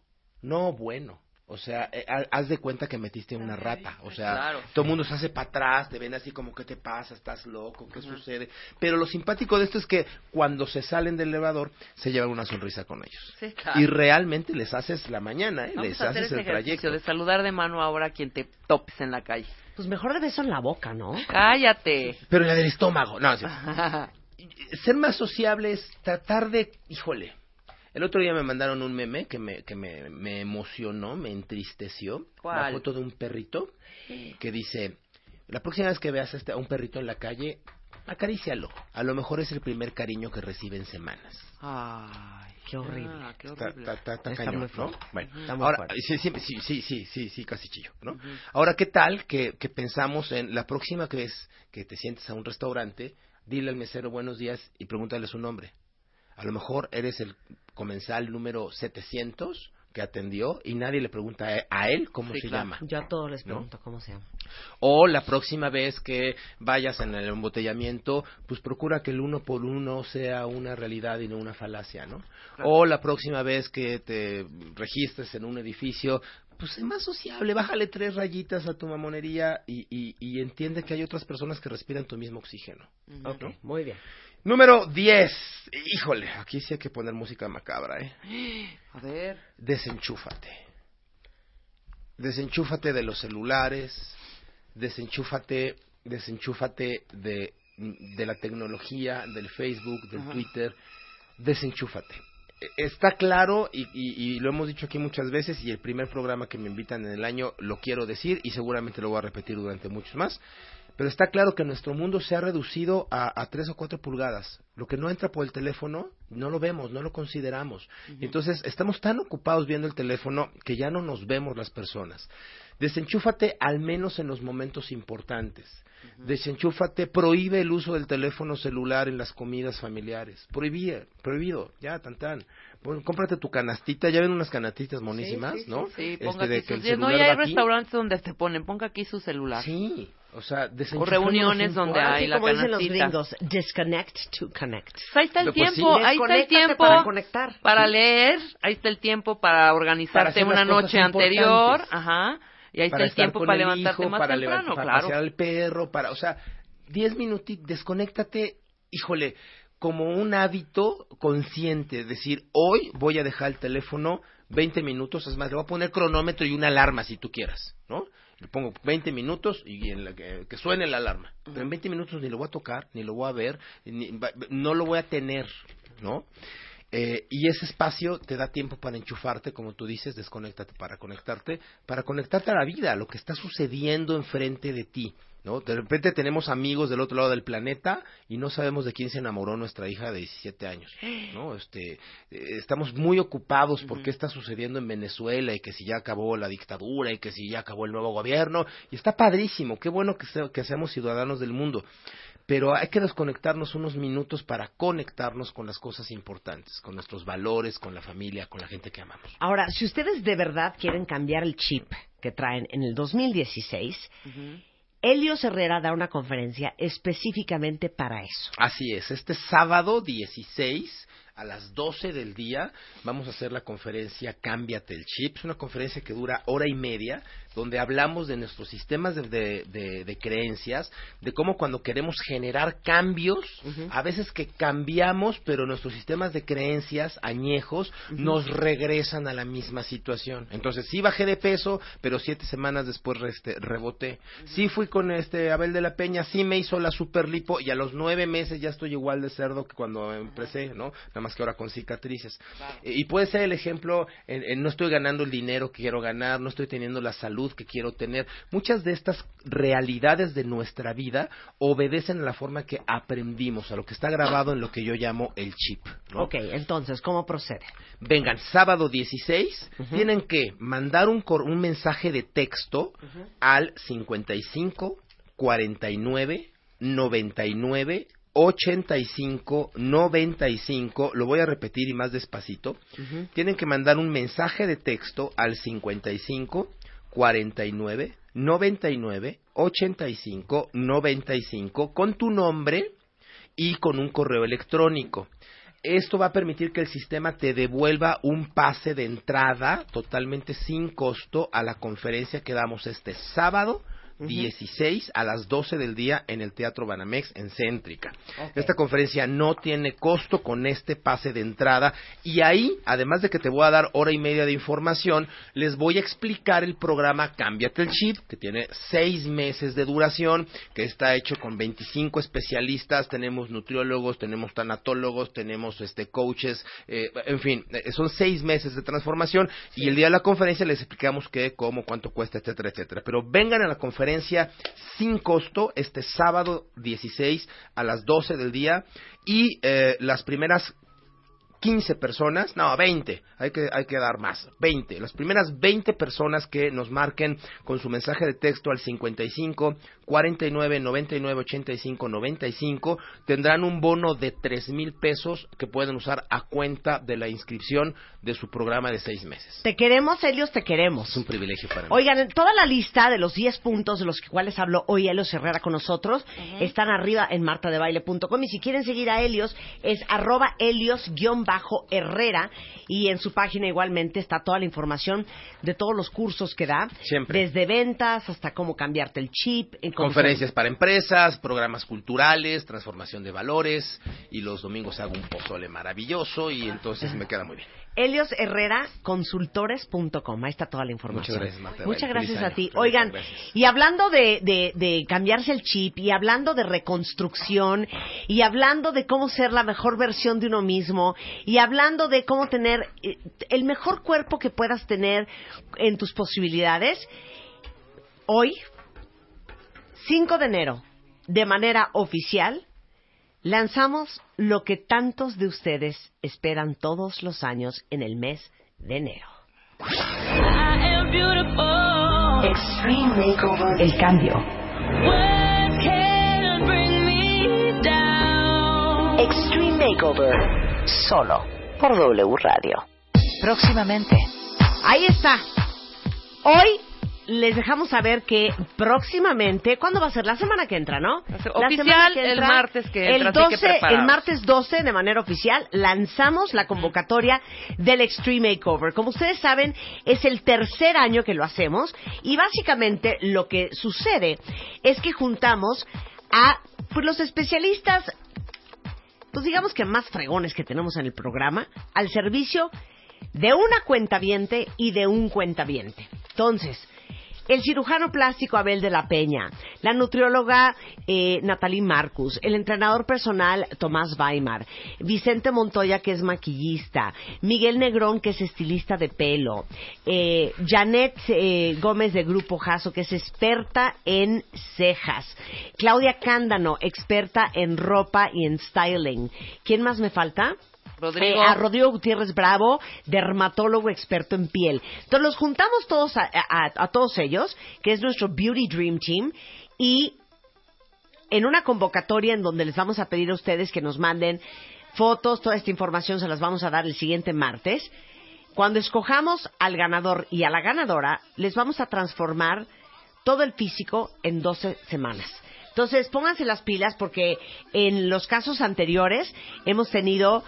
no, bueno. O sea, eh, ha- haz de cuenta que metiste una rata. O sea, Claro. todo el mundo se hace para atrás, te ven así como, ¿qué te pasa? ¿Estás loco? ¿Qué sucede? Pero lo simpático de esto es que cuando se salen del elevador, se llevan una sonrisa con ellos. Sí, claro. Y realmente les haces la mañana, ¿eh? Vamos les a hacer haces ese el trayecto. de saludar de mano ahora a quien te topes en la calle. Pues mejor de beso en la boca, ¿no? Cállate. Pero en la del estómago, no, sí. ser más sociable es tratar de, híjole, el otro día me mandaron un meme que me, que me, me emocionó, me entristeció. ¿Cuál? La foto de un perrito que dice, la próxima vez que veas a, este- a un perrito en la calle, acarícialo. A lo mejor es el primer cariño que recibe en semanas. Ay, Qué horrible. ah, qué Está, horrible. está- está- está Está cañón, muy ¿no? Bueno, Está muy ahora, fuerte. sí, sí, sí, sí, sí, sí, sí, casi chillo, ¿no? Ahora, ¿qué tal que, que pensamos en la próxima vez que te sientes a un restaurante, dile al mesero buenos días y pregúntale su nombre? A lo mejor eres el comensal número 700 que atendió y nadie le pregunta a- él cómo Sí, se claro. llama. Yo a todos les ¿No? pregunto cómo se llama. O la próxima vez que vayas en el embotellamiento, pues procura que el uno por uno sea una realidad y no una falacia, ¿no? O la próxima vez que te registres en un edificio, pues sé más sociable, bájale tres rayitas a tu mamonería y, y, y entiende que hay otras personas que respiran tu mismo oxígeno. Ok, muy bien. Número 10. Híjole, aquí sí hay que poner música macabra, ¿eh? A ver. desenchúfate. Desenchúfate de los celulares, desenchúfate, desenchúfate de, de la tecnología, del Facebook, del Ajá. Twitter, desenchúfate. E- Está claro, y, y- y lo hemos dicho aquí muchas veces, y el primer programa que me invitan en el año lo quiero decir, y seguramente lo voy a repetir durante muchos más, pero está claro que nuestro mundo se ha reducido a, a tres o cuatro pulgadas. Lo que no entra por el teléfono, no lo vemos, no lo consideramos. Entonces, estamos tan ocupados viendo el teléfono que ya no nos vemos las personas. Desenchúfate al menos en los momentos importantes. Desenchúfate, prohíbe el uso del teléfono celular en las comidas familiares. Prohibía, prohibido, ya, tan tan. Pon- cómprate tu canastita, ya ven unas canastitas monísimas, ¿no? Sí, Este, ponga de aquí que el. No, hay aquí. restaurantes donde te ponen, ponga aquí su celular. Sí, o sea, O reuniones un donde hay la como dicen los canastita. gringos, disconnect to connect. Pues ahí está el No, pues sí. tiempo, ahí está el tiempo para conectar. para leer, ahí está el tiempo para organizarte una noche anterior, ajá, y ahí está para el tiempo para el levantarte hijo, más para temprano, levant- para claro. pasear al perro, para, o sea, 10 minutitos, desconéctate, híjole, como un hábito consciente, decir, hoy voy a dejar el teléfono 20 minutos, es más, le voy a poner cronómetro y una alarma si tú quieras, ¿no? Le pongo 20 minutos y en la que, que suene la alarma. Pero en 20 minutos ni lo voy a tocar, ni lo voy a ver, ni- no lo voy a tener, ¿no? Eh, y ese espacio te da tiempo para enchufarte, como tú dices, desconéctate para conectarte, para conectarte a la vida, a lo que está sucediendo enfrente de ti. ¿no? De repente tenemos amigos del otro lado del planeta y no sabemos de quién se enamoró nuestra hija de 17 años. ¿no? Este, eh, estamos muy ocupados por qué está sucediendo en Venezuela y que si ya acabó la dictadura y que si ya acabó el nuevo gobierno. Y está padrísimo, qué bueno que, se- que seamos ciudadanos del mundo pero hay que desconectarnos unos minutos para conectarnos con las cosas importantes, con nuestros valores, con la familia, con la gente que amamos. Ahora, si ustedes de verdad quieren cambiar el chip que traen en el 2016, Helios Herrera da una conferencia específicamente para eso. Así es, este sábado 16 a las 12 del día vamos a hacer la conferencia Cámbiate el Chip. Es una conferencia que dura hora y media, donde hablamos de nuestros sistemas de, de- de- de creencias, de cómo cuando queremos generar cambios, a veces que cambiamos, pero nuestros sistemas de creencias añejos nos regresan a la misma situación. Entonces, sí bajé de peso, pero siete semanas después este, reboté. Sí fui con este Abel de la Peña, sí me hizo la super lipo y a los nueve meses ya estoy igual de cerdo que cuando empecé, ¿no? Nada más que ahora con cicatrices. Eh, Y puede ser el ejemplo, en- en no estoy ganando el dinero que quiero ganar, no estoy teniendo la salud que quiero tener. Muchas de estas realidades de nuestra vida obedecen a la forma que aprendimos, a lo que está grabado en lo que yo llamo el chip. ¿no? Ok, entonces, ¿cómo procede? vengan sábado 16, tienen que mandar un, cor- un mensaje de texto al 55 49 99 85 95, lo voy a repetir y más despacito. Tienen que mandar un mensaje de texto al 55 49 99 85 95 con tu nombre y con un correo electrónico. esto va a permitir que el sistema te devuelva un pase de entrada totalmente sin costo a la conferencia que damos este sábado 16 a las 12 del día en el Teatro Banamex en Céntrica. Esta conferencia no tiene costo con este pase de entrada y ahí, además de que te voy a dar hora y media de información, les voy a explicar el programa Cámbiate el Chip, que tiene seis meses de duración, que está hecho con 25 especialistas, tenemos nutriólogos, tenemos tanatólogos, tenemos este coaches, eh, en fin, eh, son seis meses de transformación y el día de la conferencia les explicamos qué, cómo, cuánto cuesta, etcétera, etcétera. Pero vengan a la conferencia sin costo este sábado 16 a las 12 del día. Y eh, las primeras 15 personas, no, 20, hay que, hay que dar más, 20. Las primeras 20 personas que nos marquen con su mensaje de texto al 55 49 99 85 95 tendrán un bono de 3 mil pesos que pueden usar a cuenta de la inscripción de su programa de seis meses. Te queremos, Helios, te queremos. Es un privilegio para mí. Oigan, toda la lista de los 10 puntos de los cuales habló hoy Helios Herrera con nosotros están arriba en martadebaile.com y si quieren seguir a Helios es arroba Helios-Herrera y en su página igualmente está toda la información de todos los cursos que da, Siempre. desde ventas hasta cómo cambiarte el chip, en Conferencias para empresas, programas culturales, transformación de valores y los domingos hago un pozole maravilloso y entonces me queda muy bien. Helios Herrera Consultores.com. Ahí está toda la información. Muchas gracias, Marta. Muchas Feliz gracias a ti. Oigan, gracias. y hablando de, de, de cambiarse el chip, y hablando de reconstrucción, y hablando de cómo ser la mejor versión de uno mismo, y hablando de cómo tener eh, el mejor cuerpo que puedas tener en tus posibilidades, hoy, 5 de enero, de manera oficial, lanzamos lo que tantos de ustedes esperan todos los años en el mes de enero. Extreme Makeover El Cambio. Extreme Makeover. Solo por W Radio. Próximamente. Ahí está. Hoy les dejamos saber que próximamente, ¿cuándo va a ser? La semana que entra, ¿no? La Oficial, el martes que entra, El así que 12, preparados. el martes 12, de manera oficial, lanzamos la convocatoria del Extreme Makeover. Como ustedes saben, es el tercer año que lo hacemos y básicamente lo que sucede es que juntamos a pues, los especialistas pues digamos que más fregones que tenemos en el programa, al servicio de una cuentaviente y de un cuentaviente. Entonces, el cirujano plástico Abel de la Peña, la nutrióloga eh, Natalie Marcus, el entrenador personal Tomás Weimar, Vicente Montoya, que es maquillista, Miguel Negrón, que es estilista de pelo, eh, Janet eh, Gómez de Grupo Jaso, que es experta en cejas, Claudia Cándano, experta en ropa y en styling. ¿Quién más me falta? Rodrigo. Eh, a Rodrigo Gutiérrez Bravo, dermatólogo experto en piel. Entonces los juntamos todos a, a- a todos ellos, que es nuestro Beauty Dream Team, y en una convocatoria en donde les vamos a pedir a ustedes que nos manden fotos, toda esta información se las vamos a dar el siguiente martes. Cuando escojamos al ganador y a la ganadora, les vamos a transformar todo el físico en 12 semanas. Entonces, pónganse las pilas porque en los casos anteriores hemos tenido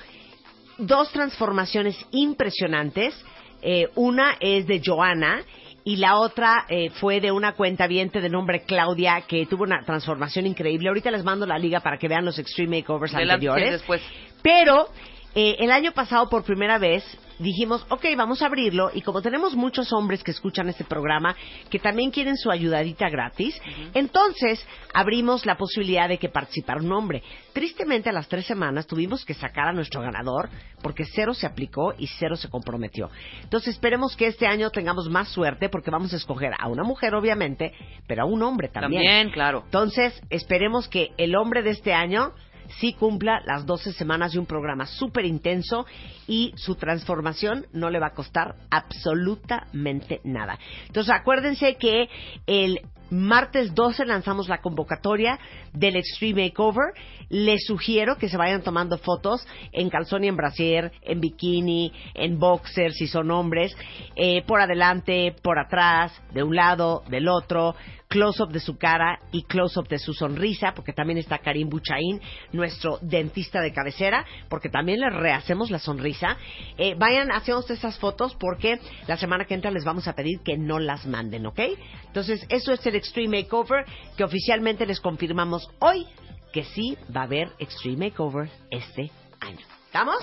dos transformaciones impresionantes. Eh, una es de Joana y la otra eh, fue de una cuenta de nombre Claudia que tuvo una transformación increíble. Ahorita les mando la liga para que vean los Extreme Makeovers anteriores. después. Pero eh, el año pasado, por primera vez, dijimos, ok, vamos a abrirlo. Y como tenemos muchos hombres que escuchan este programa, que también quieren su ayudadita gratis, entonces abrimos la posibilidad de que participara un hombre. Tristemente, a las tres semanas tuvimos que sacar a nuestro ganador porque cero se aplicó y cero se comprometió. Entonces esperemos que este año tengamos más suerte porque vamos a escoger a una mujer, obviamente, pero a un hombre también. También, claro. Entonces, esperemos que el hombre de este año sí cumpla las 12 semanas de un programa súper intenso y su transformación no le va a costar absolutamente nada. Entonces, acuérdense que el martes 12 lanzamos la convocatoria del Extreme Makeover. Les sugiero que se vayan tomando fotos en calzón y en brasier, en bikini, en boxer, si son hombres, eh, por adelante, por atrás, de un lado, del otro, close-up de su cara y close-up de su sonrisa, porque también está Karim Buchaín, nuestro dentista de cabecera, porque también le rehacemos la sonrisa. Eh, vayan, hacemos esas fotos porque la semana que entra les vamos a pedir que no las manden, ¿ok? Entonces, eso es el Extreme Makeover que oficialmente les confirmamos hoy que sí va a haber Extreme Makeover este año. ¿Estamos?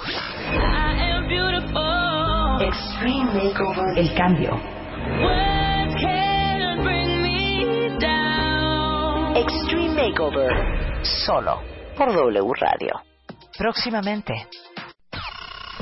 Extreme Makeover El cambio. Extreme Makeover. Solo por W Radio. Próximamente.